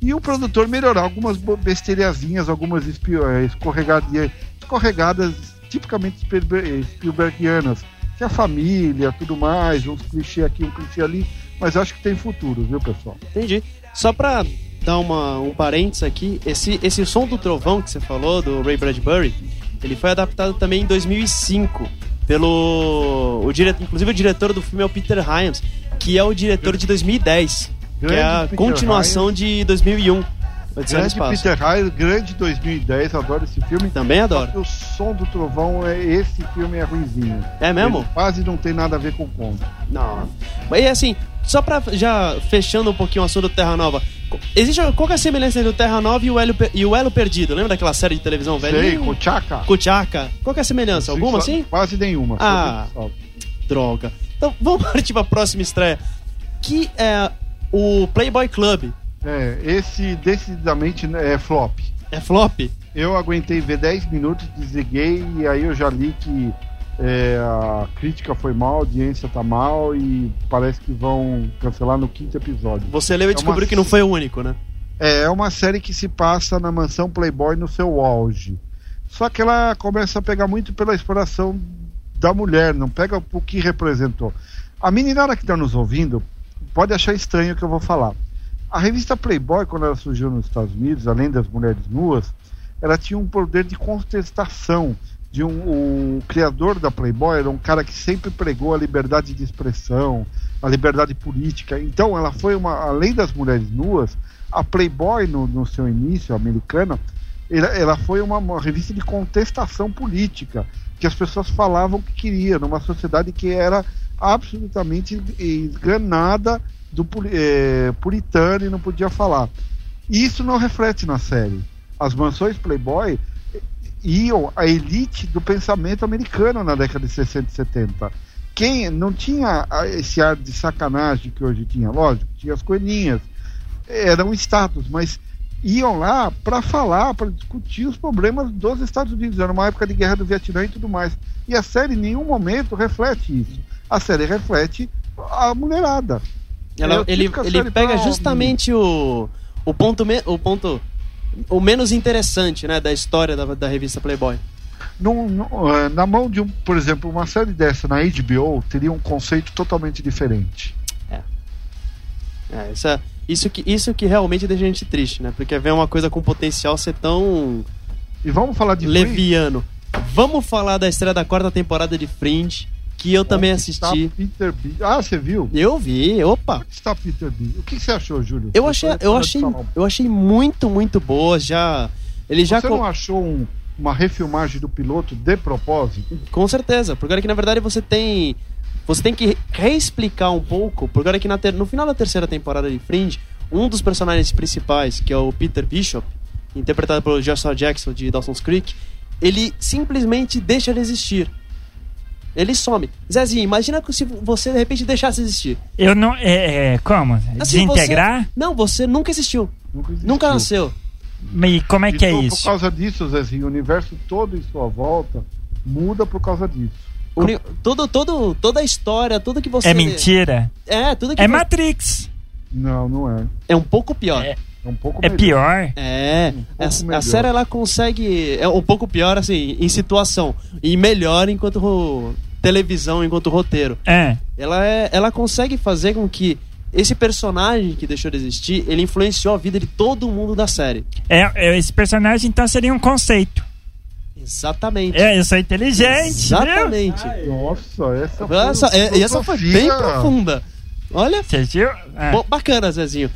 [SPEAKER 7] E o produtor melhorar algumas besteiriazinhas, algumas eh, escorregadas tipicamente eh, Spielbergianas, que a família, tudo mais, uns clichê aqui, um clichê ali, mas acho que tem futuro, viu, pessoal?
[SPEAKER 3] Entendi. Só pra dar uma, um parênteses aqui, esse, esse som do trovão que você falou, do Ray Bradbury, ele foi adaptado também em 2005. pelo. O diretor, inclusive o diretor do filme é o Peter Hyams, que é o diretor de 2010, que é a
[SPEAKER 7] Peter
[SPEAKER 3] continuação de 2001. Odisseia no
[SPEAKER 7] Grande. Peter Hyde, grande 2010, adoro esse filme.
[SPEAKER 3] Também adoro.
[SPEAKER 7] O som do trovão, é esse filme é ruimzinho.
[SPEAKER 3] É mesmo?
[SPEAKER 7] Ele quase não tem nada a ver com o conto.
[SPEAKER 3] Não. Mas e assim, só pra já fechando um pouquinho o assunto do Terra Nova, existe qual que é a semelhança entre o Terra Nova e o Elo, e o Elo Perdido? Lembra daquela série de televisão velha?
[SPEAKER 7] Sei, Kochaka.
[SPEAKER 3] Kuchaka. Qual que é a semelhança? Alguma assim?
[SPEAKER 7] Quase nenhuma.
[SPEAKER 3] Ah. Droga. Então vamos partir pra próxima estreia. Que é o Playboy Club.
[SPEAKER 7] É, esse decididamente é flop.
[SPEAKER 3] É flop?
[SPEAKER 7] Eu aguentei ver 10 minutos, desliguei e aí eu já li que é, a crítica foi mal, a audiência tá mal e parece que vão cancelar no quinto episódio.
[SPEAKER 3] Você leu e
[SPEAKER 7] É
[SPEAKER 3] descobriu
[SPEAKER 7] uma-
[SPEAKER 3] que não foi o único, né?
[SPEAKER 7] É, é uma série que se passa na mansão Playboy no seu auge. Só que ela começa a pegar muito pela exploração da mulher, não pega o que representou. A meninada que está nos ouvindo pode achar estranho o que eu vou falar. A revista Playboy, quando ela surgiu nos Estados Unidos, além das mulheres nuas, ela tinha um poder de contestação. De um, o criador da Playboy era um cara que sempre pregou a liberdade de expressão, a liberdade política. Então, ela foi uma, além das mulheres nuas, a Playboy no, no seu início americana, ela, ela foi uma, uma revista de contestação política, que as pessoas falavam que queria numa sociedade que era absolutamente esganada do eh, puritano e não podia falar. Isso não reflete na série. As mansões Playboy iam a elite do pensamento americano na década de 60 e 70. Quem não tinha ah, esse ar de sacanagem que hoje tinha, lógico, tinha as coelhinhas, era um status, mas iam lá para falar, para discutir os problemas dos Estados Unidos. Era uma época de guerra do Vietnã e tudo mais. E a série em nenhum momento reflete isso. A série reflete a mulherada.
[SPEAKER 3] Ela- ele
[SPEAKER 7] com a
[SPEAKER 3] ele
[SPEAKER 7] série
[SPEAKER 3] pega justamente o, o ponto me- o ponto o menos interessante, né, da história da, da revista Playboy.
[SPEAKER 7] Num- num- eh, na mão de um, por exemplo, uma série dessa na HBO teria um conceito totalmente diferente.
[SPEAKER 3] É, isso, é- isso que isso que realmente deixa a gente triste, né? Porque ver uma coisa com potencial ser tão
[SPEAKER 7] E vamos falar de Fringe?
[SPEAKER 3] leviano. Vamos falar da estreia da quarta temporada de Fringe, que eu também
[SPEAKER 7] Onde
[SPEAKER 3] assisti.
[SPEAKER 7] Peter B. Ah, você viu?
[SPEAKER 3] Eu vi, opa.
[SPEAKER 7] Onde está Peter B? O que você achou, Júlio?
[SPEAKER 3] Eu
[SPEAKER 7] Você
[SPEAKER 3] achei, eu achei,
[SPEAKER 7] um
[SPEAKER 3] eu achei muito, muito boa. Já, ele já
[SPEAKER 7] Você não achou um- uma refilmagem do piloto de propósito?
[SPEAKER 3] com certeza, porque que na verdade você tem, você tem que reexplicar um pouco, porque que na ter- no final da terceira temporada de Fringe, um dos personagens principais, que é o Peter Bishop, interpretado pelo Joshua Jackson de Dawson's Creek, ele simplesmente deixa de existir. Ele some. Zezinho, imagina que se você de repente deixasse de existir.
[SPEAKER 6] Eu não. É, é, como?
[SPEAKER 3] Assim,
[SPEAKER 6] Desintegrar?
[SPEAKER 3] Você, não, você nunca existiu.
[SPEAKER 7] Nunca, existiu.
[SPEAKER 3] Nunca nasceu.
[SPEAKER 6] E como é que é
[SPEAKER 7] Então,
[SPEAKER 6] isso?
[SPEAKER 7] Por causa disso, Zezinho, o universo todo em sua volta muda por causa disso.
[SPEAKER 3] Uni- todo, todo, toda a história, tudo que você.
[SPEAKER 6] É mentira?
[SPEAKER 3] É, tudo que
[SPEAKER 6] É
[SPEAKER 3] vo-
[SPEAKER 6] Matrix.
[SPEAKER 7] Não, não é.
[SPEAKER 3] é um pouco pior.
[SPEAKER 6] É.
[SPEAKER 7] É um pouco
[SPEAKER 6] É
[SPEAKER 7] melhor.
[SPEAKER 6] pior.
[SPEAKER 3] É,
[SPEAKER 7] pouco
[SPEAKER 3] a, a série ela consegue. É um pouco pior, assim, em situação. E melhor enquanto ro- televisão, enquanto roteiro.
[SPEAKER 6] É.
[SPEAKER 3] Ela, é, ela consegue fazer com que esse personagem que deixou de existir, ele influenciou a vida de todo mundo da série.
[SPEAKER 6] é. é, Esse personagem então seria um conceito.
[SPEAKER 3] Exatamente.
[SPEAKER 6] É, eu sou inteligente.
[SPEAKER 3] Exatamente.
[SPEAKER 7] Nossa, essa foi,
[SPEAKER 3] Essa, é- essa foi bem profunda. Olha,
[SPEAKER 6] Você viu? É.
[SPEAKER 3] Bo- bacana, Zezinho.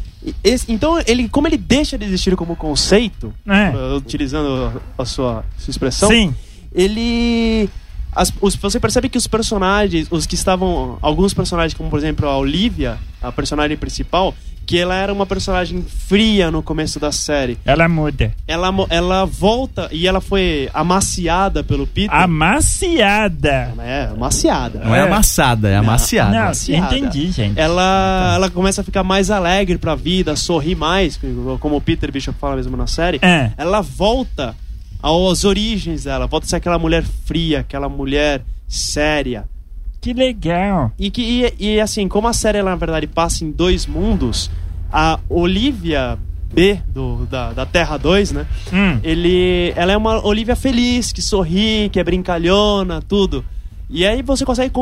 [SPEAKER 3] Esse- então, ele, como ele deixa de existir como conceito,
[SPEAKER 6] É.
[SPEAKER 3] uh, utilizando a sua, sua expressão,
[SPEAKER 6] Sim.
[SPEAKER 3] ele. as- os- você percebe que os personagens, os que estavam. Alguns personagens, como por exemplo a Olivia, a personagem principal, que ela era uma personagem fria no começo da série.
[SPEAKER 6] Ela muda.
[SPEAKER 3] Ela, ela volta e ela foi amaciada pelo Peter.
[SPEAKER 6] Amaciada.
[SPEAKER 3] É, amaciada.
[SPEAKER 1] Não é
[SPEAKER 6] É.
[SPEAKER 1] amassada, é amaciada.
[SPEAKER 6] Não,
[SPEAKER 3] Amaciada.
[SPEAKER 6] entendi, gente.
[SPEAKER 3] ela, ela começa a ficar mais alegre pra vida, sorrir mais, como o Peter Bishop fala mesmo na série.
[SPEAKER 6] É.
[SPEAKER 3] Ela volta às origens dela, volta a ser aquela mulher fria, aquela mulher séria.
[SPEAKER 6] Que legal.
[SPEAKER 3] E que e, e, assim, como a série ela, na verdade passa em dois mundos, a Olivia B do, da, da Terra 2, né?
[SPEAKER 6] Hum.
[SPEAKER 3] Ele, ela é uma Olivia feliz, que sorri, que é brincalhona, tudo. E aí você consegue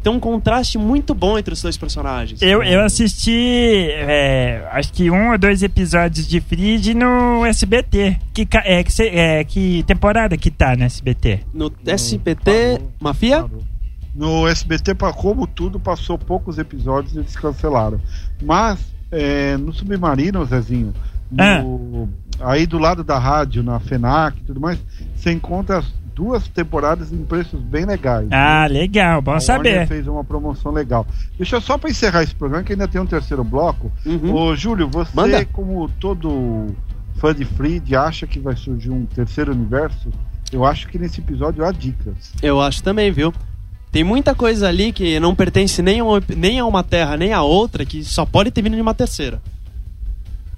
[SPEAKER 3] ter um contraste muito bom entre os dois personagens.
[SPEAKER 6] Eu, eu assisti, é, acho que um ou dois episódios de Fringe no SBT. Que, é, que, é, que temporada que tá no SBT?
[SPEAKER 3] No SPT Mafia?
[SPEAKER 7] Parou. No SBT, como tudo, passou poucos episódios e eles cancelaram. Mas é, no Submarino, Zezinho, no- aí do lado da rádio, na FENAC e tudo mais, você encontra as duas temporadas em preços bem legais.
[SPEAKER 6] Ah, legal, bom
[SPEAKER 7] A
[SPEAKER 6] saber.
[SPEAKER 7] Warner fez uma promoção legal. Deixa eu só para encerrar esse programa, que ainda tem um terceiro bloco.
[SPEAKER 3] Uhum.
[SPEAKER 7] Ô, Júlio, você,
[SPEAKER 3] Manda.
[SPEAKER 7] como todo fã de Freed, acha que vai surgir um terceiro universo? Eu acho que nesse episódio há dicas.
[SPEAKER 3] Eu acho também, viu? Tem muita coisa ali que não pertence nem a uma, nem a uma terra, nem a outra, que só pode ter vindo de uma terceira.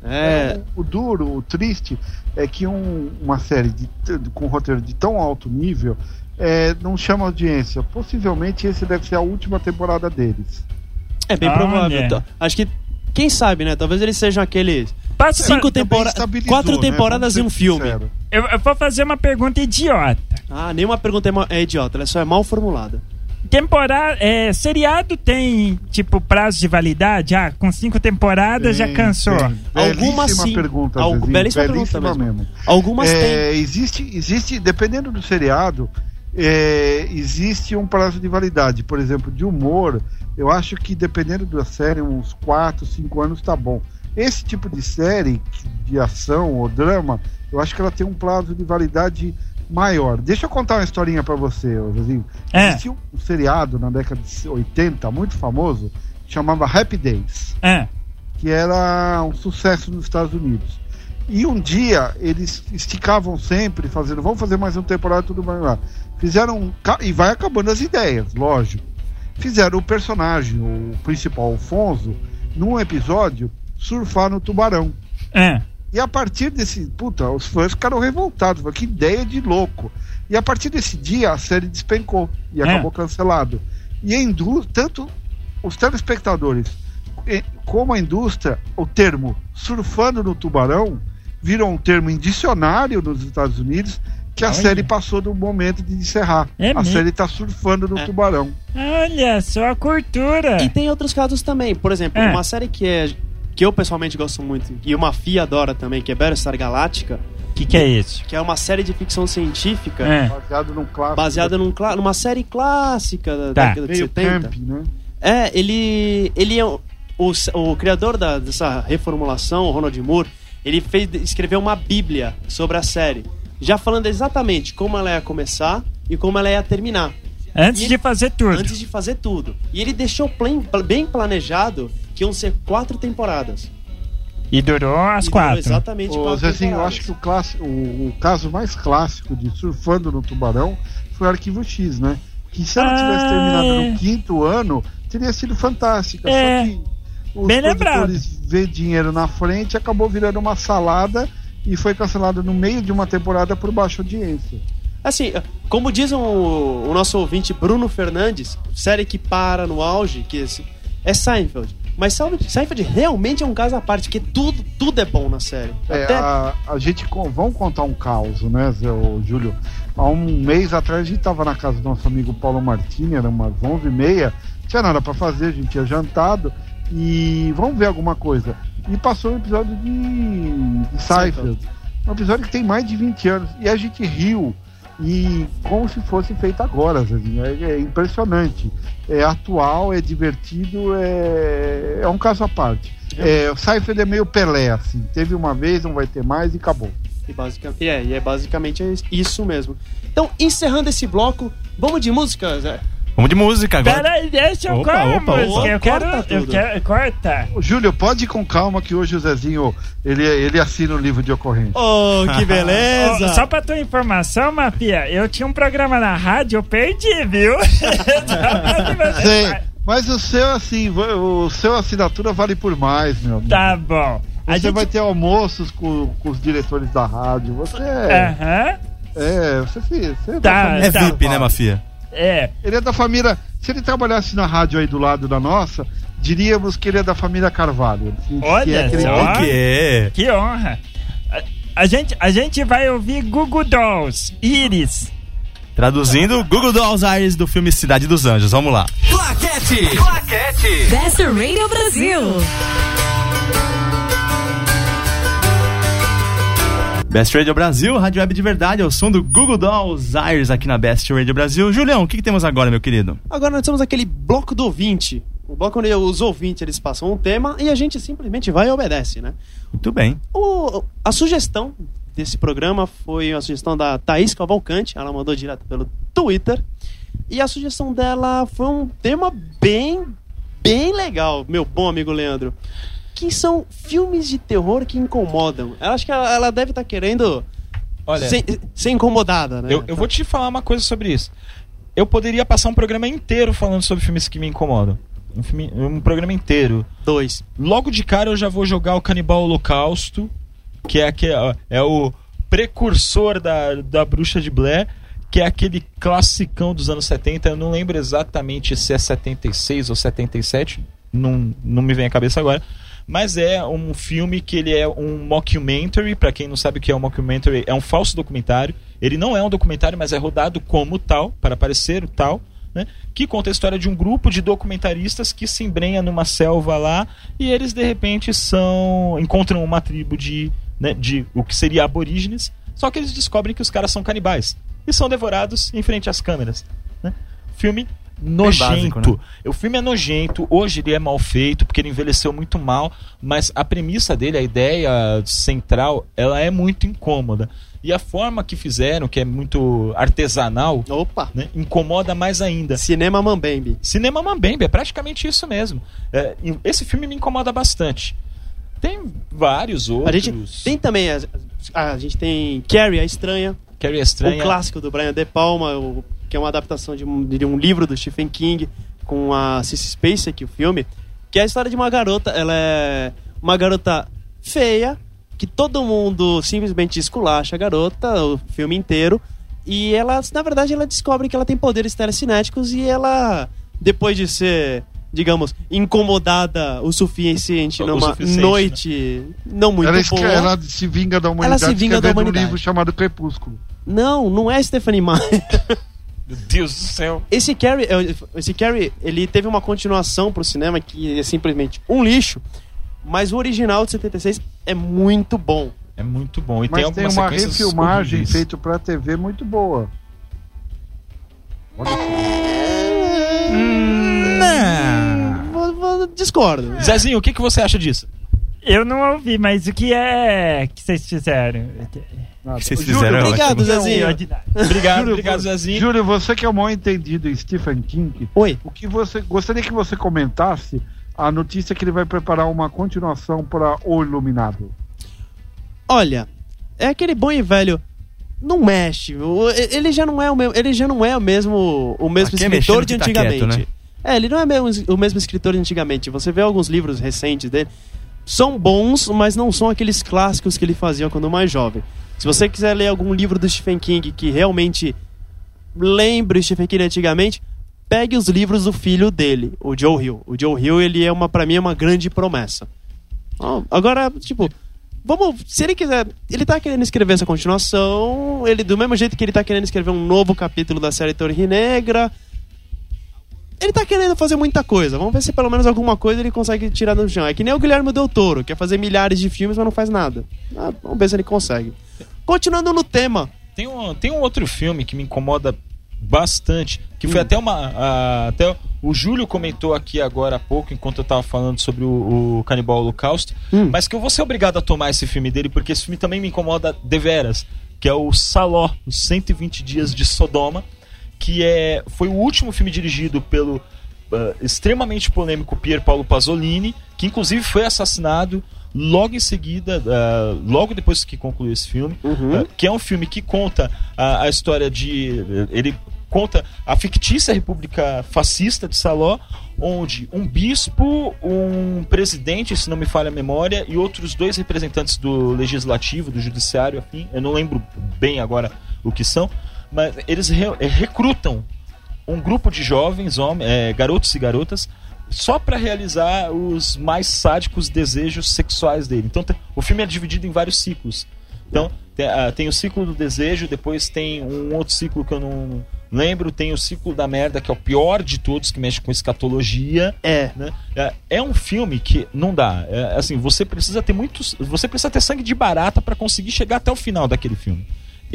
[SPEAKER 3] É.
[SPEAKER 7] O, o duro, o triste, é que um- uma série de, com roteiro de tão alto nível é, não chama audiência. Possivelmente esse deve ser a última temporada deles.
[SPEAKER 3] É bem
[SPEAKER 6] Olha.
[SPEAKER 3] provável. Então, acho que, quem sabe, né? Talvez eles sejam aqueles cinco
[SPEAKER 6] fa-
[SPEAKER 3] tempora
[SPEAKER 7] Estabilizou,
[SPEAKER 3] quatro
[SPEAKER 7] né?
[SPEAKER 3] temporadas e um filme.
[SPEAKER 6] eu, eu vou fazer uma pergunta idiota.
[SPEAKER 3] Ah, nenhuma pergunta é, é idiota, ela só é mal formulada.
[SPEAKER 6] Temporada, é, seriado tem, tipo, prazo de validade? Ah, com cinco temporadas já
[SPEAKER 7] Tem,
[SPEAKER 6] cansou.
[SPEAKER 7] tem.
[SPEAKER 3] Algumas
[SPEAKER 7] Belíssima
[SPEAKER 3] sim.
[SPEAKER 7] pergunta,
[SPEAKER 3] Algu-
[SPEAKER 7] Zezinho,
[SPEAKER 3] belíssima pergunta
[SPEAKER 7] belíssima
[SPEAKER 3] mesmo. Algumas
[SPEAKER 7] É,
[SPEAKER 3] têm.
[SPEAKER 7] existe, existe, dependendo do seriado, é, existe um prazo de validade. Por exemplo, de humor, eu acho que dependendo da série, uns 4, 5 anos tá bom. Esse tipo de série, de ação ou drama, eu acho que ela tem um prazo de validade maior. Deixa eu contar uma historinha pra você, ô Zezinho.
[SPEAKER 6] É.
[SPEAKER 7] Existia um seriado na década de 80, muito famoso, que chamava Happy Days
[SPEAKER 6] Ah,
[SPEAKER 7] que era um sucesso nos Estados Unidos. E um dia eles esticavam sempre, fazendo, vamos fazer mais uma temporada tudo mais lá. Fizeram um e vai acabando as ideias, lógico. Fizeram o personagem, o principal Alfonso, num episódio surfar no tubarão.
[SPEAKER 6] ah.
[SPEAKER 7] E a partir desse, puta, os fãs ficaram revoltados, que ideia de louco. E a partir desse dia a série despencou e
[SPEAKER 6] É.
[SPEAKER 7] acabou cancelado. E a indústria, tanto os telespectadores e- como a indústria, o termo surfando no tubarão virou um termo em dicionário nos Estados Unidos que a
[SPEAKER 6] Olha.
[SPEAKER 7] série passou do momento de encerrar.
[SPEAKER 6] É
[SPEAKER 7] a
[SPEAKER 6] mesmo?
[SPEAKER 7] série está surfando no
[SPEAKER 3] É.
[SPEAKER 7] tubarão.
[SPEAKER 6] Olha só a cultura.
[SPEAKER 3] E tem outros casos também. Por exemplo,
[SPEAKER 6] É.
[SPEAKER 3] uma série que é que eu pessoalmente gosto muito e uma FIA adora também, que é Battlestar Galactica,
[SPEAKER 6] O que, que é isso?
[SPEAKER 3] que é uma série de ficção científica
[SPEAKER 6] É.
[SPEAKER 7] Baseado num clássico.
[SPEAKER 3] baseada num, clá- numa série clássica da
[SPEAKER 6] Tá.
[SPEAKER 3] década de
[SPEAKER 7] meio
[SPEAKER 3] 70.
[SPEAKER 7] camp, né?
[SPEAKER 3] É, ele, ele é o, o, o criador da- dessa reformulação, o Ronald Moore, ele fez, escreveu uma bíblia sobre a série, já falando exatamente como ela ia começar e como ela ia terminar,
[SPEAKER 6] Antes
[SPEAKER 3] E
[SPEAKER 6] de
[SPEAKER 3] ele-
[SPEAKER 6] fazer tudo.
[SPEAKER 3] antes de fazer tudo. E ele deixou plen- bem planejado que iam ser quatro temporadas.
[SPEAKER 6] E durou as
[SPEAKER 3] E durou
[SPEAKER 6] quatro.
[SPEAKER 3] Exatamente
[SPEAKER 7] Ô,
[SPEAKER 3] quatro
[SPEAKER 7] Zezinho, eu
[SPEAKER 3] temporadas.
[SPEAKER 7] acho que o, clássico, o, o caso mais clássico de surfando no tubarão foi o Arquivo X, né? Que se ela tivesse
[SPEAKER 6] Ah,
[SPEAKER 7] terminado
[SPEAKER 6] é.
[SPEAKER 7] no quinto ano, teria sido fantástica.
[SPEAKER 6] É.
[SPEAKER 7] Só que os
[SPEAKER 6] Bem
[SPEAKER 7] produtores vê dinheiro na frente, acabou virando uma salada e foi cancelado no meio de uma temporada por baixa audiência.
[SPEAKER 3] Assim, como diz o, o nosso ouvinte Bruno Fernandes, série que para no auge, que é Seinfeld. Mas Seinfeld, realmente é um caso à parte, porque tudo, tudo é bom na série.
[SPEAKER 7] É,
[SPEAKER 3] Até
[SPEAKER 7] a, a gente vamos contar um caos, né, Zé, ô, Júlio? Há um mês atrás a gente estava na casa do nosso amigo Paulo Martini, era umas 11h30, tinha nada para fazer, a gente tinha jantado e vamos ver alguma coisa. E passou um episódio de, de Seinfeld, um episódio que tem mais de 20 anos e a gente riu e como se fosse feito agora, Zezinho. É, é impressionante. É atual, é divertido, é, é um caso à parte. É, o Seinfeld é meio Pelé, assim. Teve uma vez, não vai ter mais e acabou.
[SPEAKER 3] E, basicamente, é, e é basicamente isso mesmo. Então, encerrando esse bloco, vamos de música, Zé?
[SPEAKER 1] Vamos de música agora.
[SPEAKER 6] Peraí, deixa eu
[SPEAKER 1] Opa,
[SPEAKER 6] cortar a
[SPEAKER 1] opa,
[SPEAKER 6] música.
[SPEAKER 3] opa.
[SPEAKER 6] Eu quero.
[SPEAKER 3] Corta
[SPEAKER 6] Eu quero. Corta.
[SPEAKER 7] Júlio, pode ir com calma que hoje o Zezinho ele, ele assina o livro de ocorrência.
[SPEAKER 3] Oh, que beleza!
[SPEAKER 6] Ó, só pra tua informação, Mafia, eu tinha um programa na rádio, eu perdi, viu?
[SPEAKER 7] Sei, mas o seu, assim, o seu assinatura vale por mais, meu amigo.
[SPEAKER 6] tá bom. A
[SPEAKER 7] Você
[SPEAKER 6] gente...
[SPEAKER 7] vai ter almoços com, com os diretores da rádio. Você é.
[SPEAKER 6] Aham.
[SPEAKER 7] É, você, você é
[SPEAKER 6] Tá,
[SPEAKER 7] família
[SPEAKER 1] É
[SPEAKER 6] tá.
[SPEAKER 1] VIP, né, Mafia?
[SPEAKER 6] É.
[SPEAKER 7] Ele é da família. Se ele trabalhasse na rádio aí do lado da nossa, diríamos que ele é da família Carvalho. Que- que
[SPEAKER 6] Olha
[SPEAKER 7] é aquele-.
[SPEAKER 1] O quê?
[SPEAKER 6] Que honra. A, a gente, a gente vai ouvir Google Dolls, Iris.
[SPEAKER 1] Traduzindo, Google Dolls Aires do filme Cidade dos Anjos. Vamos lá.
[SPEAKER 2] Claquete! Claquete!
[SPEAKER 8] Best Radio Brasil.
[SPEAKER 1] Best Radio Brasil, Rádio Web de verdade, é o som do Google Dolls Eyes aqui na Best Radio Brasil. Julião, o que, que temos agora, meu querido?
[SPEAKER 3] Agora nós temos aquele bloco do ouvinte. O bloco onde os ouvintes eles passam um tema e a gente simplesmente vai e obedece, né?
[SPEAKER 1] Muito bem.
[SPEAKER 3] O- a sugestão desse programa foi a sugestão da Thaís Cavalcante, ela mandou direto pelo Twitter. E a sugestão dela foi um tema bem, bem legal, meu bom amigo Leandro. Que são filmes de terror que incomodam. Eu acho que ela, ela deve estar querendo
[SPEAKER 4] Olha,
[SPEAKER 3] ser, ser incomodada, né?
[SPEAKER 4] eu, eu vou te falar uma coisa sobre isso. Eu poderia passar um programa inteiro falando sobre filmes que me incomodam. Um, filme- um programa inteiro.
[SPEAKER 3] Dois.
[SPEAKER 4] Logo de cara eu já vou jogar o Canibal Holocausto, que é, aquele, ó, é o precursor da, da Bruxa de Blair, que é aquele classicão dos anos 70. Eu não lembro exatamente se é 76 ou 77, não, não me vem à cabeça agora. Mas é um filme que ele é um mockumentary, para quem não sabe o que é um mockumentary, é um falso documentário. Ele não é um documentário, mas é rodado como tal, para parecer o tal, né? Que conta a história de um grupo de documentaristas que se embrenha numa selva lá e eles de repente são encontram uma tribo de, né, de o que seria aborígenes, só que eles descobrem que os caras são canibais e são devorados em frente às câmeras, né? Filme nojento.
[SPEAKER 1] básico, né?
[SPEAKER 4] O filme é nojento, hoje ele é mal feito porque ele envelheceu muito mal, mas a premissa dele, a ideia central, ela é muito incômoda. E a forma que fizeram, que é muito artesanal,
[SPEAKER 3] Opa!
[SPEAKER 4] né, incomoda mais ainda.
[SPEAKER 3] Cinema Mambembe.
[SPEAKER 4] Cinema Mambembe, é praticamente isso mesmo. É, esse filme me incomoda bastante. Tem vários
[SPEAKER 3] A
[SPEAKER 4] outros.
[SPEAKER 3] gente tem também. A, a gente tem Carrie, a Estranha.
[SPEAKER 4] Carrie é Estranha.
[SPEAKER 3] O clássico do Brian De Palma, o- que é uma adaptação de um, de um livro do Stephen King com a Cissy Spacek, o filme, que é a história de uma garota, ela é uma garota feia, que todo mundo simplesmente esculacha a garota o filme inteiro, e ela, na verdade, ela descobre que ela tem poderes telecinéticos e ela, depois de ser, digamos, incomodada o suficiente
[SPEAKER 4] O
[SPEAKER 3] numa
[SPEAKER 4] suficiente, né?
[SPEAKER 3] noite não muito
[SPEAKER 7] ela,
[SPEAKER 3] boa...
[SPEAKER 7] ela se vinga da humanidade
[SPEAKER 3] se vinga da humanidade.
[SPEAKER 7] um livro chamado Crepúsculo.
[SPEAKER 3] Não, não é Stephanie Meyer.
[SPEAKER 4] Meu Deus do céu.
[SPEAKER 3] Esse Carrie, esse Carrie, ele teve uma continuação pro cinema que é simplesmente um lixo, mas o original de 76 é muito bom.
[SPEAKER 4] É muito bom. E
[SPEAKER 7] Mas
[SPEAKER 4] tem
[SPEAKER 7] tem, uma refilmagem feita pra TV muito boa. Olha só.
[SPEAKER 1] Não.
[SPEAKER 3] Discordo.
[SPEAKER 4] Zezinho, o que, que você acha disso?
[SPEAKER 6] Eu não ouvi, mas o que é que vocês fizeram?
[SPEAKER 7] Nada.
[SPEAKER 1] que vocês
[SPEAKER 7] Júlio,
[SPEAKER 1] fizeram é
[SPEAKER 3] Obrigado,
[SPEAKER 1] ótimo.
[SPEAKER 3] Zezinho.
[SPEAKER 6] Ordinário.
[SPEAKER 4] Obrigado,
[SPEAKER 7] Júlio,
[SPEAKER 4] obrigado, Zezinho.
[SPEAKER 7] Júlio, você que é o maior entendido em Stephen King,
[SPEAKER 3] Oi.
[SPEAKER 7] o que você gostaria que você comentasse a notícia que ele vai preparar uma continuação para O Iluminado?
[SPEAKER 3] Olha, é aquele bom e velho. Não mexe. Ele já não é o mesmo, ele já não é o mesmo, o mesmo
[SPEAKER 1] Aqui é
[SPEAKER 3] escritor
[SPEAKER 1] mexendo
[SPEAKER 3] de
[SPEAKER 1] que tá quieto,
[SPEAKER 3] antigamente.
[SPEAKER 1] né?
[SPEAKER 3] É, ele não é o mesmo escritor de antigamente. Você vê alguns livros recentes dele, são bons, mas não são aqueles clássicos que ele fazia quando mais jovem. Se você quiser ler algum livro do Stephen King que realmente lembre Stephen King antigamente, pegue os livros do filho dele, o Joe Hill. O Joe Hill, ele é uma para mim é uma grande promessa. Agora, tipo, vamos, se ele quiser, ele tá querendo escrever essa continuação, ele do mesmo jeito que ele tá querendo escrever um novo capítulo da série Torre Negra, ele tá querendo fazer muita coisa. Vamos ver se pelo menos alguma coisa ele consegue tirar do chão. É que nem o Guilherme Del Toro, quer fazer milhares de filmes, mas não faz nada. Ah, vamos ver se ele consegue. Continuando no tema,
[SPEAKER 4] Tem um, tem um outro filme que me incomoda bastante, que foi até uma. a- até o Júlio comentou aqui agora há pouco, enquanto eu tava falando sobre o, o Canibal Holocausto,
[SPEAKER 3] Hum.
[SPEAKER 4] mas que eu vou ser obrigado a tomar esse filme dele, porque esse filme também me incomoda deveras, que é o Saló, os 120 Dias de Sodoma, que é, foi o último filme dirigido pelo ah, extremamente polêmico Pier Paolo Pasolini, que inclusive foi assassinado logo em seguida, ah, logo depois que concluiu esse filme,
[SPEAKER 3] Uhum.
[SPEAKER 4] ah, que é um filme que conta a, a história de. Ele conta a fictícia República Fascista de Saló, onde um bispo, um presidente, se não me falha a memória, e outros dois representantes do legislativo, do judiciário, afim, eu não lembro bem agora o que são, mas eles re- eh, recrutam um grupo de jovens, homens, eh, garotos e garotas, só para realizar os mais sádicos desejos sexuais dele. Então o filme é dividido em vários ciclos. Então tem, ah, tem o ciclo do desejo, depois tem um outro ciclo que eu não, Lembro, tem o Ciclo da Merda, que é o pior de todos, que mexe com escatologia.
[SPEAKER 3] É.
[SPEAKER 4] né? É, é um filme que não dá. É, assim, você precisa ter muitos. Você precisa ter sangue de barata pra conseguir chegar até o final daquele filme.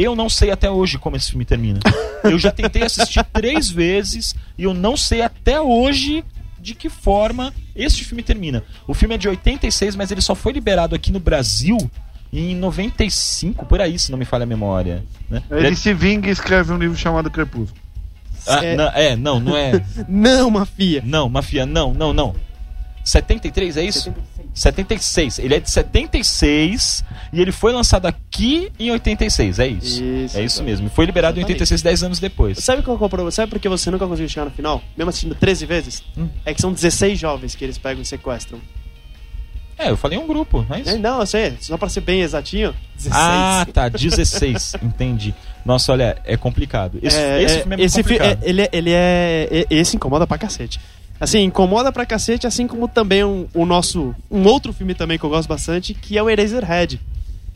[SPEAKER 4] Eu não sei até hoje como esse filme termina. Eu já tentei assistir três vezes e eu não sei até hoje de que forma este filme termina. O filme é de 86, mas ele só foi liberado aqui no Brasil em 95, por aí, se não me falha a memória. Né? Ele
[SPEAKER 7] Ele
[SPEAKER 4] é-
[SPEAKER 7] se vinga e escreve um livro chamado Crepúsculo.
[SPEAKER 4] Ah,
[SPEAKER 3] É-
[SPEAKER 4] não, é, não, não é.
[SPEAKER 3] Não, Mafia.
[SPEAKER 4] Não, Mafia, não, não, não. 73, é isso? 76. Ele é de 76 e ele foi lançado aqui em 86, é isso.
[SPEAKER 3] Isso,
[SPEAKER 4] é isso
[SPEAKER 3] então.
[SPEAKER 4] mesmo. Foi liberado em
[SPEAKER 3] Exatamente.
[SPEAKER 4] 86, 10 anos depois.
[SPEAKER 3] Sabe qual é? Sabe por que você nunca conseguiu chegar no final? Mesmo assistindo 13 vezes?
[SPEAKER 4] Hum.
[SPEAKER 3] É que são 16 jovens que eles pegam e sequestram.
[SPEAKER 4] É, eu falei um grupo, não é isso?
[SPEAKER 3] É, Não, eu sei, só pra ser bem exatinho, 16.
[SPEAKER 4] Ah, tá, 16, entendi. Nossa, olha, é complicado. Esse,
[SPEAKER 3] É,
[SPEAKER 4] esse
[SPEAKER 3] é,
[SPEAKER 4] filme é muito
[SPEAKER 3] esse fi-
[SPEAKER 4] complicado.
[SPEAKER 3] é- ele, é- ele é. Esse incomoda pra cacete. Assim, incomoda pra cacete, assim como também um, o nosso. Um outro filme também que eu gosto bastante, que é o Eraserhead.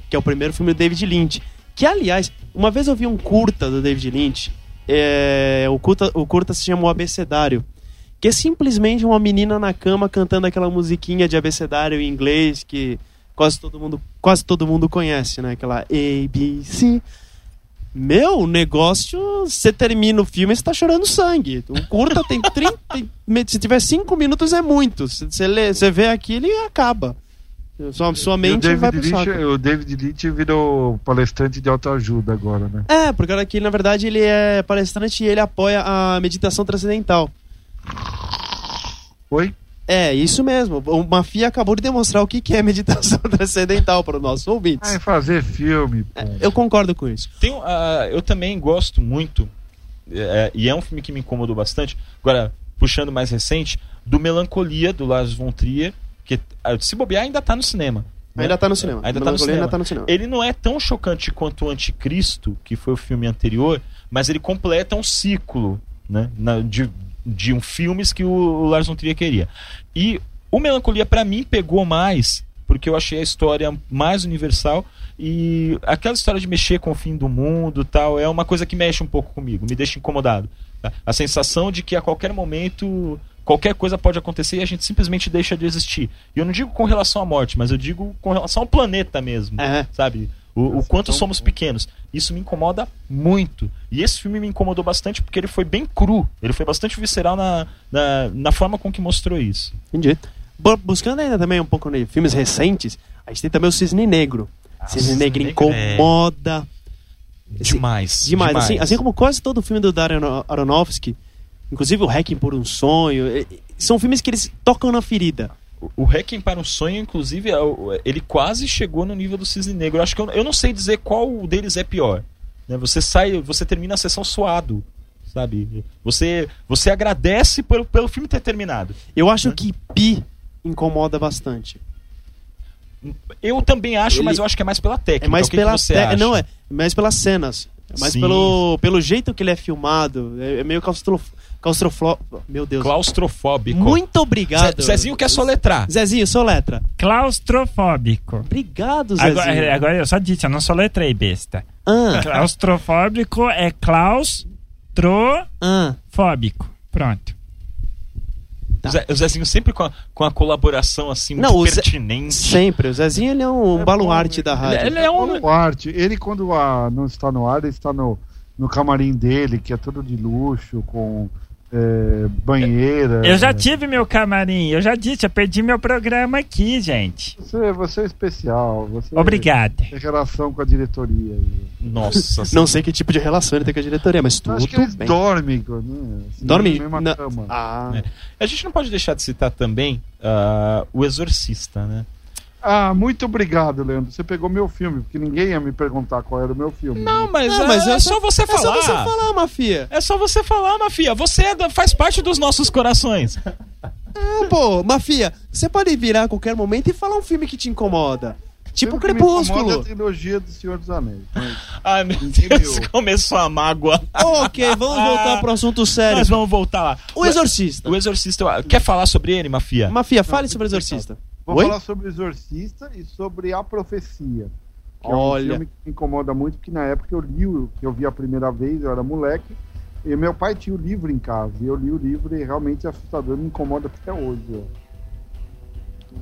[SPEAKER 3] Que é o primeiro filme do David Lynch. Que, aliás, uma vez eu vi um curta do David Lynch. é, o, curta, o curta se chama O Abecedário. Que é simplesmente uma menina na cama cantando aquela musiquinha de abecedário em inglês que quase todo mundo, quase todo mundo conhece, né? Aquela A, B, C. Meu, o negócio, você termina o filme e você tá chorando sangue. O curta tem 30. tem- se tiver 5 minutos é muito. Você lê- você vê aquilo e acaba. Sua, sua
[SPEAKER 7] E o
[SPEAKER 3] mente vai
[SPEAKER 7] David,
[SPEAKER 3] pro
[SPEAKER 7] Lynch,
[SPEAKER 3] saco.
[SPEAKER 7] o David Lynch virou palestrante de autoajuda agora, né?
[SPEAKER 3] É, porque aqui, na verdade, ele é palestrante e ele apoia a meditação transcendental.
[SPEAKER 7] Oi?
[SPEAKER 3] É, isso mesmo. O Mafia acabou de demonstrar o que que é meditação transcendental para os nossos ouvintes.
[SPEAKER 7] Ah, é fazer filme. pô.
[SPEAKER 3] Eu concordo com isso.
[SPEAKER 4] Tem, um, ah, eu também gosto muito, é, e é um filme que me incomodou bastante. Agora, puxando mais recente, do Melancolia, do Lars von Trier, que ah, se bobear ainda tá no cinema. né?
[SPEAKER 3] Ainda tá no cinema.
[SPEAKER 4] Ainda tá no cinema.
[SPEAKER 3] ainda tá no cinema.
[SPEAKER 4] Ele não é tão chocante quanto o Anticristo, que foi o filme anterior, mas ele completa um ciclo né, na- de, de um filmes que o, Lars von Trier queria. E o Melancolia, pra mim, pegou mais, porque eu achei a história mais universal e aquela história de mexer com o fim do mundo tal, é uma coisa que mexe um pouco comigo, me deixa incomodado. tá? A sensação de que a qualquer momento qualquer coisa pode acontecer e a gente simplesmente deixa de existir. E eu não digo com relação à morte, mas eu digo com relação ao planeta mesmo
[SPEAKER 3] É.
[SPEAKER 4] sabe? O, o quanto somos pequenos. Isso me incomoda muito. E esse filme me incomodou bastante porque ele foi bem cru. Ele foi bastante visceral na, na, na forma com que mostrou isso.
[SPEAKER 3] Entendi. Bu- Buscando ainda também um pouco de filmes recentes, a gente tem também o Cisne Negro. Cisne
[SPEAKER 4] Cisne
[SPEAKER 3] Negro
[SPEAKER 4] é-
[SPEAKER 3] incomoda.
[SPEAKER 4] Demais.
[SPEAKER 3] Demais. Assim, assim como quase todo filme do Darren Aronofsky, inclusive o Hacking por um Sonho, são filmes que eles tocam na ferida.
[SPEAKER 4] O- Requiem para um Sonho, inclusive, é ele quase chegou no nível do Cisne Negro. Eu acho que eu, eu não sei dizer qual deles é pior. né? Você sai, você termina a sessão suado, sabe? Você, você agradece pelo, pelo filme ter terminado.
[SPEAKER 3] Eu acho que Pi incomoda bastante.
[SPEAKER 4] Eu também acho,
[SPEAKER 3] Ele-
[SPEAKER 4] mas eu acho que é mais pela técnica.
[SPEAKER 3] É mais
[SPEAKER 4] que
[SPEAKER 3] pela
[SPEAKER 4] que
[SPEAKER 3] te-
[SPEAKER 4] acha?
[SPEAKER 3] não é, mais pelas cenas, é
[SPEAKER 4] Sim.
[SPEAKER 3] pelo pelo jeito que ele é filmado, é, é meio claustrof... claustroflo... Meu Deus.
[SPEAKER 4] Claustrofóbico.
[SPEAKER 3] Muito obrigado.
[SPEAKER 4] Zé- Zezinho quer soletrar.
[SPEAKER 3] Zezinho, sou letra.
[SPEAKER 6] Claustrofóbico.
[SPEAKER 3] Obrigado, Zezinho.
[SPEAKER 6] Agora, agora eu só disse, eu não soletrei, besta.
[SPEAKER 3] Ah,
[SPEAKER 6] Claustrofóbico é claustrofóbico.
[SPEAKER 3] ah.
[SPEAKER 6] Pronto.
[SPEAKER 3] Tá.
[SPEAKER 4] O Zé- O Zezinho sempre com a, com a colaboração assim
[SPEAKER 3] Não,
[SPEAKER 4] muito
[SPEAKER 3] o Zé-
[SPEAKER 4] pertinente.
[SPEAKER 3] Sempre. O Zezinho ele é um
[SPEAKER 7] É
[SPEAKER 3] baluarte
[SPEAKER 7] bom,
[SPEAKER 3] da
[SPEAKER 7] ele-
[SPEAKER 3] rádio.
[SPEAKER 4] Ele é um.
[SPEAKER 7] O arte, ele quando ah, não está no ar, ele está no, no camarim dele, que é todo de luxo, com é, banheira.
[SPEAKER 6] Eu já tive meu camarim, eu já disse, eu perdi meu programa aqui, gente.
[SPEAKER 7] Você, você é especial. Você
[SPEAKER 6] Obrigado.
[SPEAKER 7] Tem relação com a diretoria. aí.
[SPEAKER 4] Nossa.
[SPEAKER 3] Não sei que tipo de relação ele tem com a diretoria, mas tudo
[SPEAKER 7] Acho que eles
[SPEAKER 3] bem.
[SPEAKER 7] dormem, né? Assim,
[SPEAKER 3] Dorme
[SPEAKER 7] na mesma
[SPEAKER 3] na-
[SPEAKER 7] cama.
[SPEAKER 3] Ah,
[SPEAKER 4] É. A gente não pode deixar de citar também ah, o Exorcista, né?
[SPEAKER 7] Ah, muito obrigado, Leandro. Você pegou meu filme, porque ninguém ia me perguntar qual era o meu filme.
[SPEAKER 4] Não, mas,
[SPEAKER 3] Não,
[SPEAKER 4] é,
[SPEAKER 3] mas
[SPEAKER 4] é
[SPEAKER 3] é
[SPEAKER 4] só você
[SPEAKER 3] é
[SPEAKER 4] falar.
[SPEAKER 3] só você falar, Mafia.
[SPEAKER 4] É só você falar, Mafia. Você é faz parte dos nossos corações.
[SPEAKER 3] Ah, pô, Mafia, você pode virar a qualquer momento e falar um filme que te incomoda. Tipo
[SPEAKER 7] Filme que me incomoda é
[SPEAKER 3] Crepúsculo.
[SPEAKER 7] a trilogia do Senhor dos Anéis. Mas
[SPEAKER 4] Ai, meu
[SPEAKER 7] Entendeu?
[SPEAKER 4] Deus, começou a mágoa.
[SPEAKER 3] ok, vamos voltar pro assunto sério.
[SPEAKER 4] Nós vamos voltar lá.
[SPEAKER 3] O Exorcista.
[SPEAKER 4] O Exorcista, quer falar sobre ele, Mafia?
[SPEAKER 3] Mafia, fale
[SPEAKER 7] Não,
[SPEAKER 3] sobre o Exorcista.
[SPEAKER 7] Vou
[SPEAKER 3] Oi?
[SPEAKER 7] falar sobre o Exorcista e sobre A Profecia. Que é um
[SPEAKER 3] Olha.
[SPEAKER 7] filme que me incomoda muito, porque na época eu li, o- que eu vi a primeira vez, eu era moleque, E meu pai tinha o livro em casa, e eu li o livro e realmente é assustador, me incomoda até hoje. ó.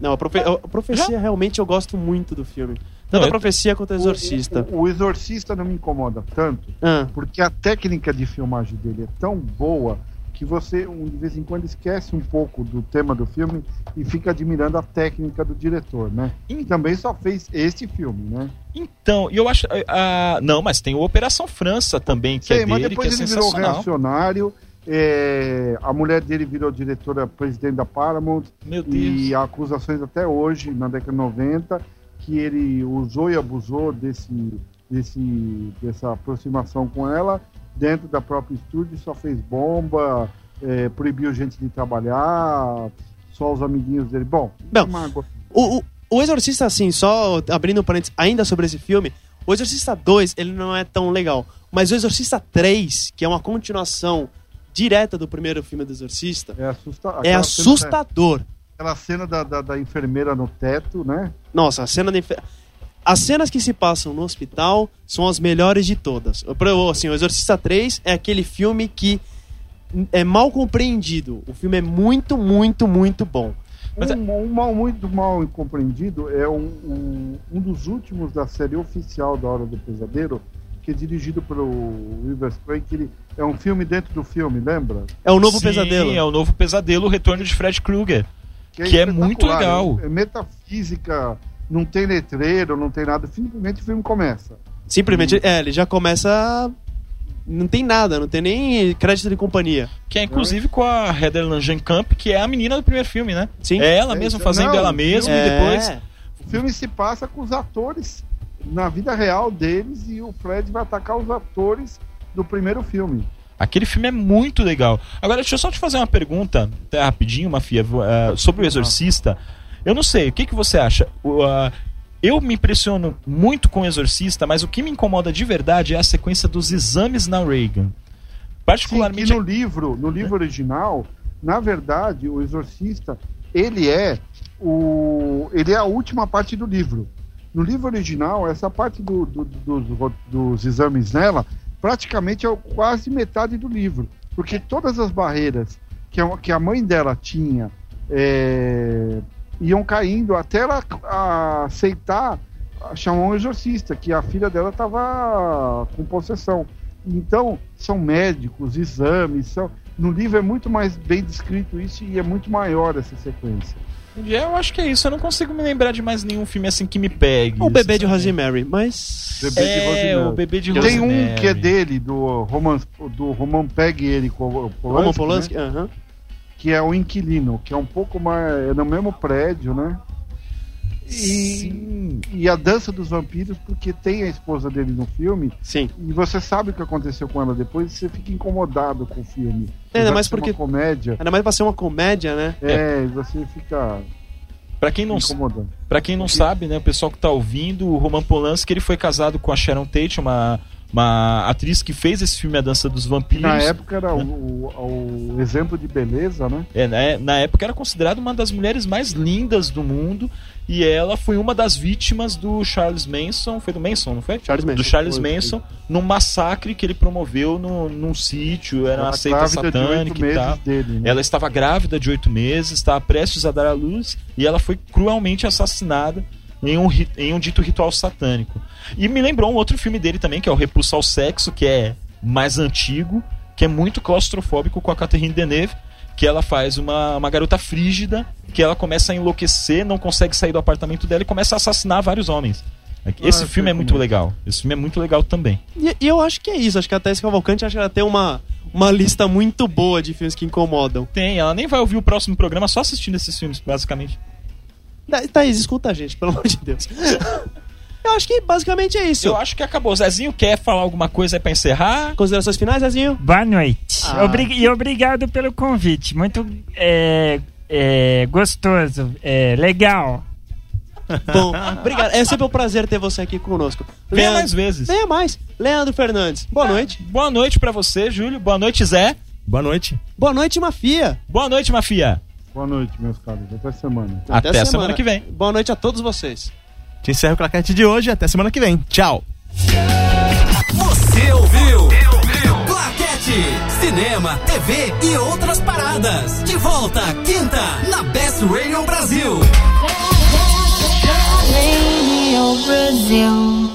[SPEAKER 3] Não, a, profe- a profecia realmente eu gosto muito do filme. Tanto
[SPEAKER 4] Não,
[SPEAKER 3] a
[SPEAKER 4] eu-
[SPEAKER 3] profecia quanto o exorcista.
[SPEAKER 7] O, o- o Exorcista não me incomoda tanto,
[SPEAKER 3] Ah,
[SPEAKER 7] porque a técnica de filmagem dele é tão boa que você, de vez em quando, esquece um pouco do tema do filme e fica admirando a técnica do diretor, né? E também só fez este filme, né?
[SPEAKER 4] Então, e eu acho. ah, não, mas tem o Operação França também, que
[SPEAKER 7] Sei,
[SPEAKER 4] é
[SPEAKER 7] mas
[SPEAKER 4] dele,
[SPEAKER 7] depois
[SPEAKER 4] que é
[SPEAKER 7] ele virou reacionário, é, a mulher dele virou diretora presidente da Paramount
[SPEAKER 4] Meu Deus.
[SPEAKER 7] e há acusações até hoje, na década de 90, que ele usou e abusou desse, desse, dessa aproximação com ela dentro da própria estúdio, só fez bomba, é, proibiu gente de trabalhar, só os amiguinhos dele. Bom, mágoa.
[SPEAKER 3] o, o, o Exorcista, assim, só abrindo um parênteses ainda sobre esse filme, o Exorcista 2, ele não é tão legal. Mas o Exorcista 3, que é uma continuação direta do primeiro filme do Exorcista,
[SPEAKER 7] é, assusta
[SPEAKER 3] é
[SPEAKER 7] cena-
[SPEAKER 3] assustador.
[SPEAKER 7] Aquela cena da, da, da enfermeira no teto, né?
[SPEAKER 3] Nossa, a cena de... As cenas que se passam no hospital são as melhores de todas. Assim, o Exorcista 3 é aquele filme que é mal compreendido. O filme é muito, muito, muito bom.
[SPEAKER 4] Mas é-
[SPEAKER 7] um, um mal muito mal compreendido é um, um, um dos últimos da série oficial da Hora do Pesadelo, que é dirigido pelo Rivers Craig, que ele é um filme dentro do filme, lembra?
[SPEAKER 3] É o novo
[SPEAKER 4] Sim,
[SPEAKER 3] pesadelo.
[SPEAKER 4] É o novo pesadelo, o retorno de Fred Krueger. Que é muito
[SPEAKER 7] espetacular,
[SPEAKER 4] legal.
[SPEAKER 7] É, é metafísica, não tem letreiro, não tem nada, simplesmente o filme começa.
[SPEAKER 3] Simplesmente, é, ele já começa. Não tem nada, não tem nem crédito de companhia.
[SPEAKER 4] Que é inclusive com a Heather Langenkamp, que é a menina do primeiro filme, né?
[SPEAKER 3] Sim.
[SPEAKER 4] É ela
[SPEAKER 7] É,
[SPEAKER 4] mesma fazendo
[SPEAKER 7] não,
[SPEAKER 4] ela mesma
[SPEAKER 3] É.
[SPEAKER 4] e depois.
[SPEAKER 7] O filme se passa com os atores na vida real deles e o Fred vai atacar os atores do primeiro filme.
[SPEAKER 4] Aquele filme é muito legal. Agora, deixa eu só te fazer uma pergunta, até rapidinho, Mafia, eh, sobre o Exorcista. Eu não sei, o que, que você acha? O, ah, eu me impressiono muito com o Exorcista, mas o que me incomoda de verdade é a sequência dos exames na Reagan.
[SPEAKER 7] Sim,
[SPEAKER 4] Particularmente.
[SPEAKER 7] e no livro, no livro original, na verdade, o Exorcista, ele é o ele é a última parte do livro. No livro original, essa parte do- do- do- dos, dos exames nela, praticamente é quase metade do livro, porque todas as barreiras que a, que a mãe dela tinha é, iam caindo até ela a- aceitar chamar um exorcista, que a filha dela estava com possessão. Então, são médicos, exames, são... no livro é muito mais bem descrito isso e é muito maior essa sequência.
[SPEAKER 4] É, Eu acho que é isso. Eu não consigo me lembrar de mais nenhum filme assim que me pegue.
[SPEAKER 3] O bebê de. Rosemary, mas.
[SPEAKER 7] Bebê de
[SPEAKER 4] É,
[SPEAKER 7] Rosemary.
[SPEAKER 4] o bebê de
[SPEAKER 7] Tem um
[SPEAKER 4] Rosemary.
[SPEAKER 7] que é dele, do Roman, do Roman Pegg e ele com o
[SPEAKER 3] Roman
[SPEAKER 7] Polanski,
[SPEAKER 3] Polanski?
[SPEAKER 7] né?
[SPEAKER 3] Aham.
[SPEAKER 7] Que é o inquilino, que é um pouco mais. é no mesmo prédio, né? E,
[SPEAKER 4] Sim.
[SPEAKER 7] e a dança dos vampiros, porque tem a esposa dele no filme,
[SPEAKER 3] Sim.
[SPEAKER 7] e você sabe o que aconteceu com ela depois, e você fica incomodado com o filme.
[SPEAKER 3] É, ainda mais porque-
[SPEAKER 7] uma comédia.
[SPEAKER 3] Ainda mais pra ser uma comédia, né?
[SPEAKER 7] É, e você fica
[SPEAKER 4] Pra quem não
[SPEAKER 7] incomodando.
[SPEAKER 4] Pra quem não sabe, né, o pessoal que tá ouvindo, o Roman Polanski, ele foi casado com a Sharon Tate, uma, uma atriz que fez esse filme A Dança dos Vampiros.
[SPEAKER 7] Na época era o, o- o exemplo de beleza, né?
[SPEAKER 4] É, né, na época era considerada uma das mulheres mais lindas do mundo e ela foi uma das vítimas do Charles Manson, foi do Manson, não foi?
[SPEAKER 3] Charles Manson.
[SPEAKER 4] Do Charles
[SPEAKER 7] Foi, foi.
[SPEAKER 4] Manson, num massacre que ele promoveu no, num sítio, era uma seita satânica e tal.
[SPEAKER 7] dele, né?
[SPEAKER 4] Ela estava grávida de oito meses, estava prestes a dar à luz e ela foi cruelmente assassinada em um, em um dito ritual satânico. E me lembrou um outro filme dele também, que é o Repulso ao Sexo, que é mais antigo, que é muito claustrofóbico com a Catherine Deneuve, que ela faz uma, uma garota frígida, que ela começa a enlouquecer, não consegue sair do apartamento dela e começa a assassinar vários homens. Esse
[SPEAKER 7] Ah,
[SPEAKER 4] filme é muito
[SPEAKER 7] como é.
[SPEAKER 4] legal. Esse filme é muito legal também.
[SPEAKER 3] E, e eu acho que é isso. Acho que a Thais Cavalcante acho que ela tem uma, uma lista muito boa de filmes que incomodam.
[SPEAKER 4] Tem, ela nem vai ouvir o próximo programa só assistindo esses filmes, basicamente.
[SPEAKER 3] Tha- Thaís, escuta a gente, pelo amor de Deus. eu acho que basicamente é isso.
[SPEAKER 4] Eu acho que acabou. Zezinho quer falar alguma coisa aí pra encerrar?
[SPEAKER 3] Considerações finais, Zezinho?
[SPEAKER 6] Boa noite.
[SPEAKER 3] Ah.
[SPEAKER 6] Obri- e obrigado pelo convite. Muito é, é, gostoso, é, legal.
[SPEAKER 3] Bom, obrigado. É sempre um prazer ter você aqui conosco.
[SPEAKER 4] Venha mais vezes.
[SPEAKER 3] Venha mais. Leandro Fernandes, boa noite.
[SPEAKER 4] Boa noite pra você, Júlio. Boa noite, Zé.
[SPEAKER 1] Boa noite.
[SPEAKER 3] Boa noite, Mafia.
[SPEAKER 4] Boa noite, Mafia.
[SPEAKER 7] Boa noite, meus caros. Até semana.
[SPEAKER 4] Até semana que vem.
[SPEAKER 3] Boa noite a todos vocês.
[SPEAKER 1] Te encerro o claquete de hoje. Até semana que vem. Tchau.
[SPEAKER 2] Você ouviu? Plaquete. Claquete. Cinema, TV e outras paradas. De volta, quinta, na Best Radio Brasil.
[SPEAKER 8] Radio Brazil.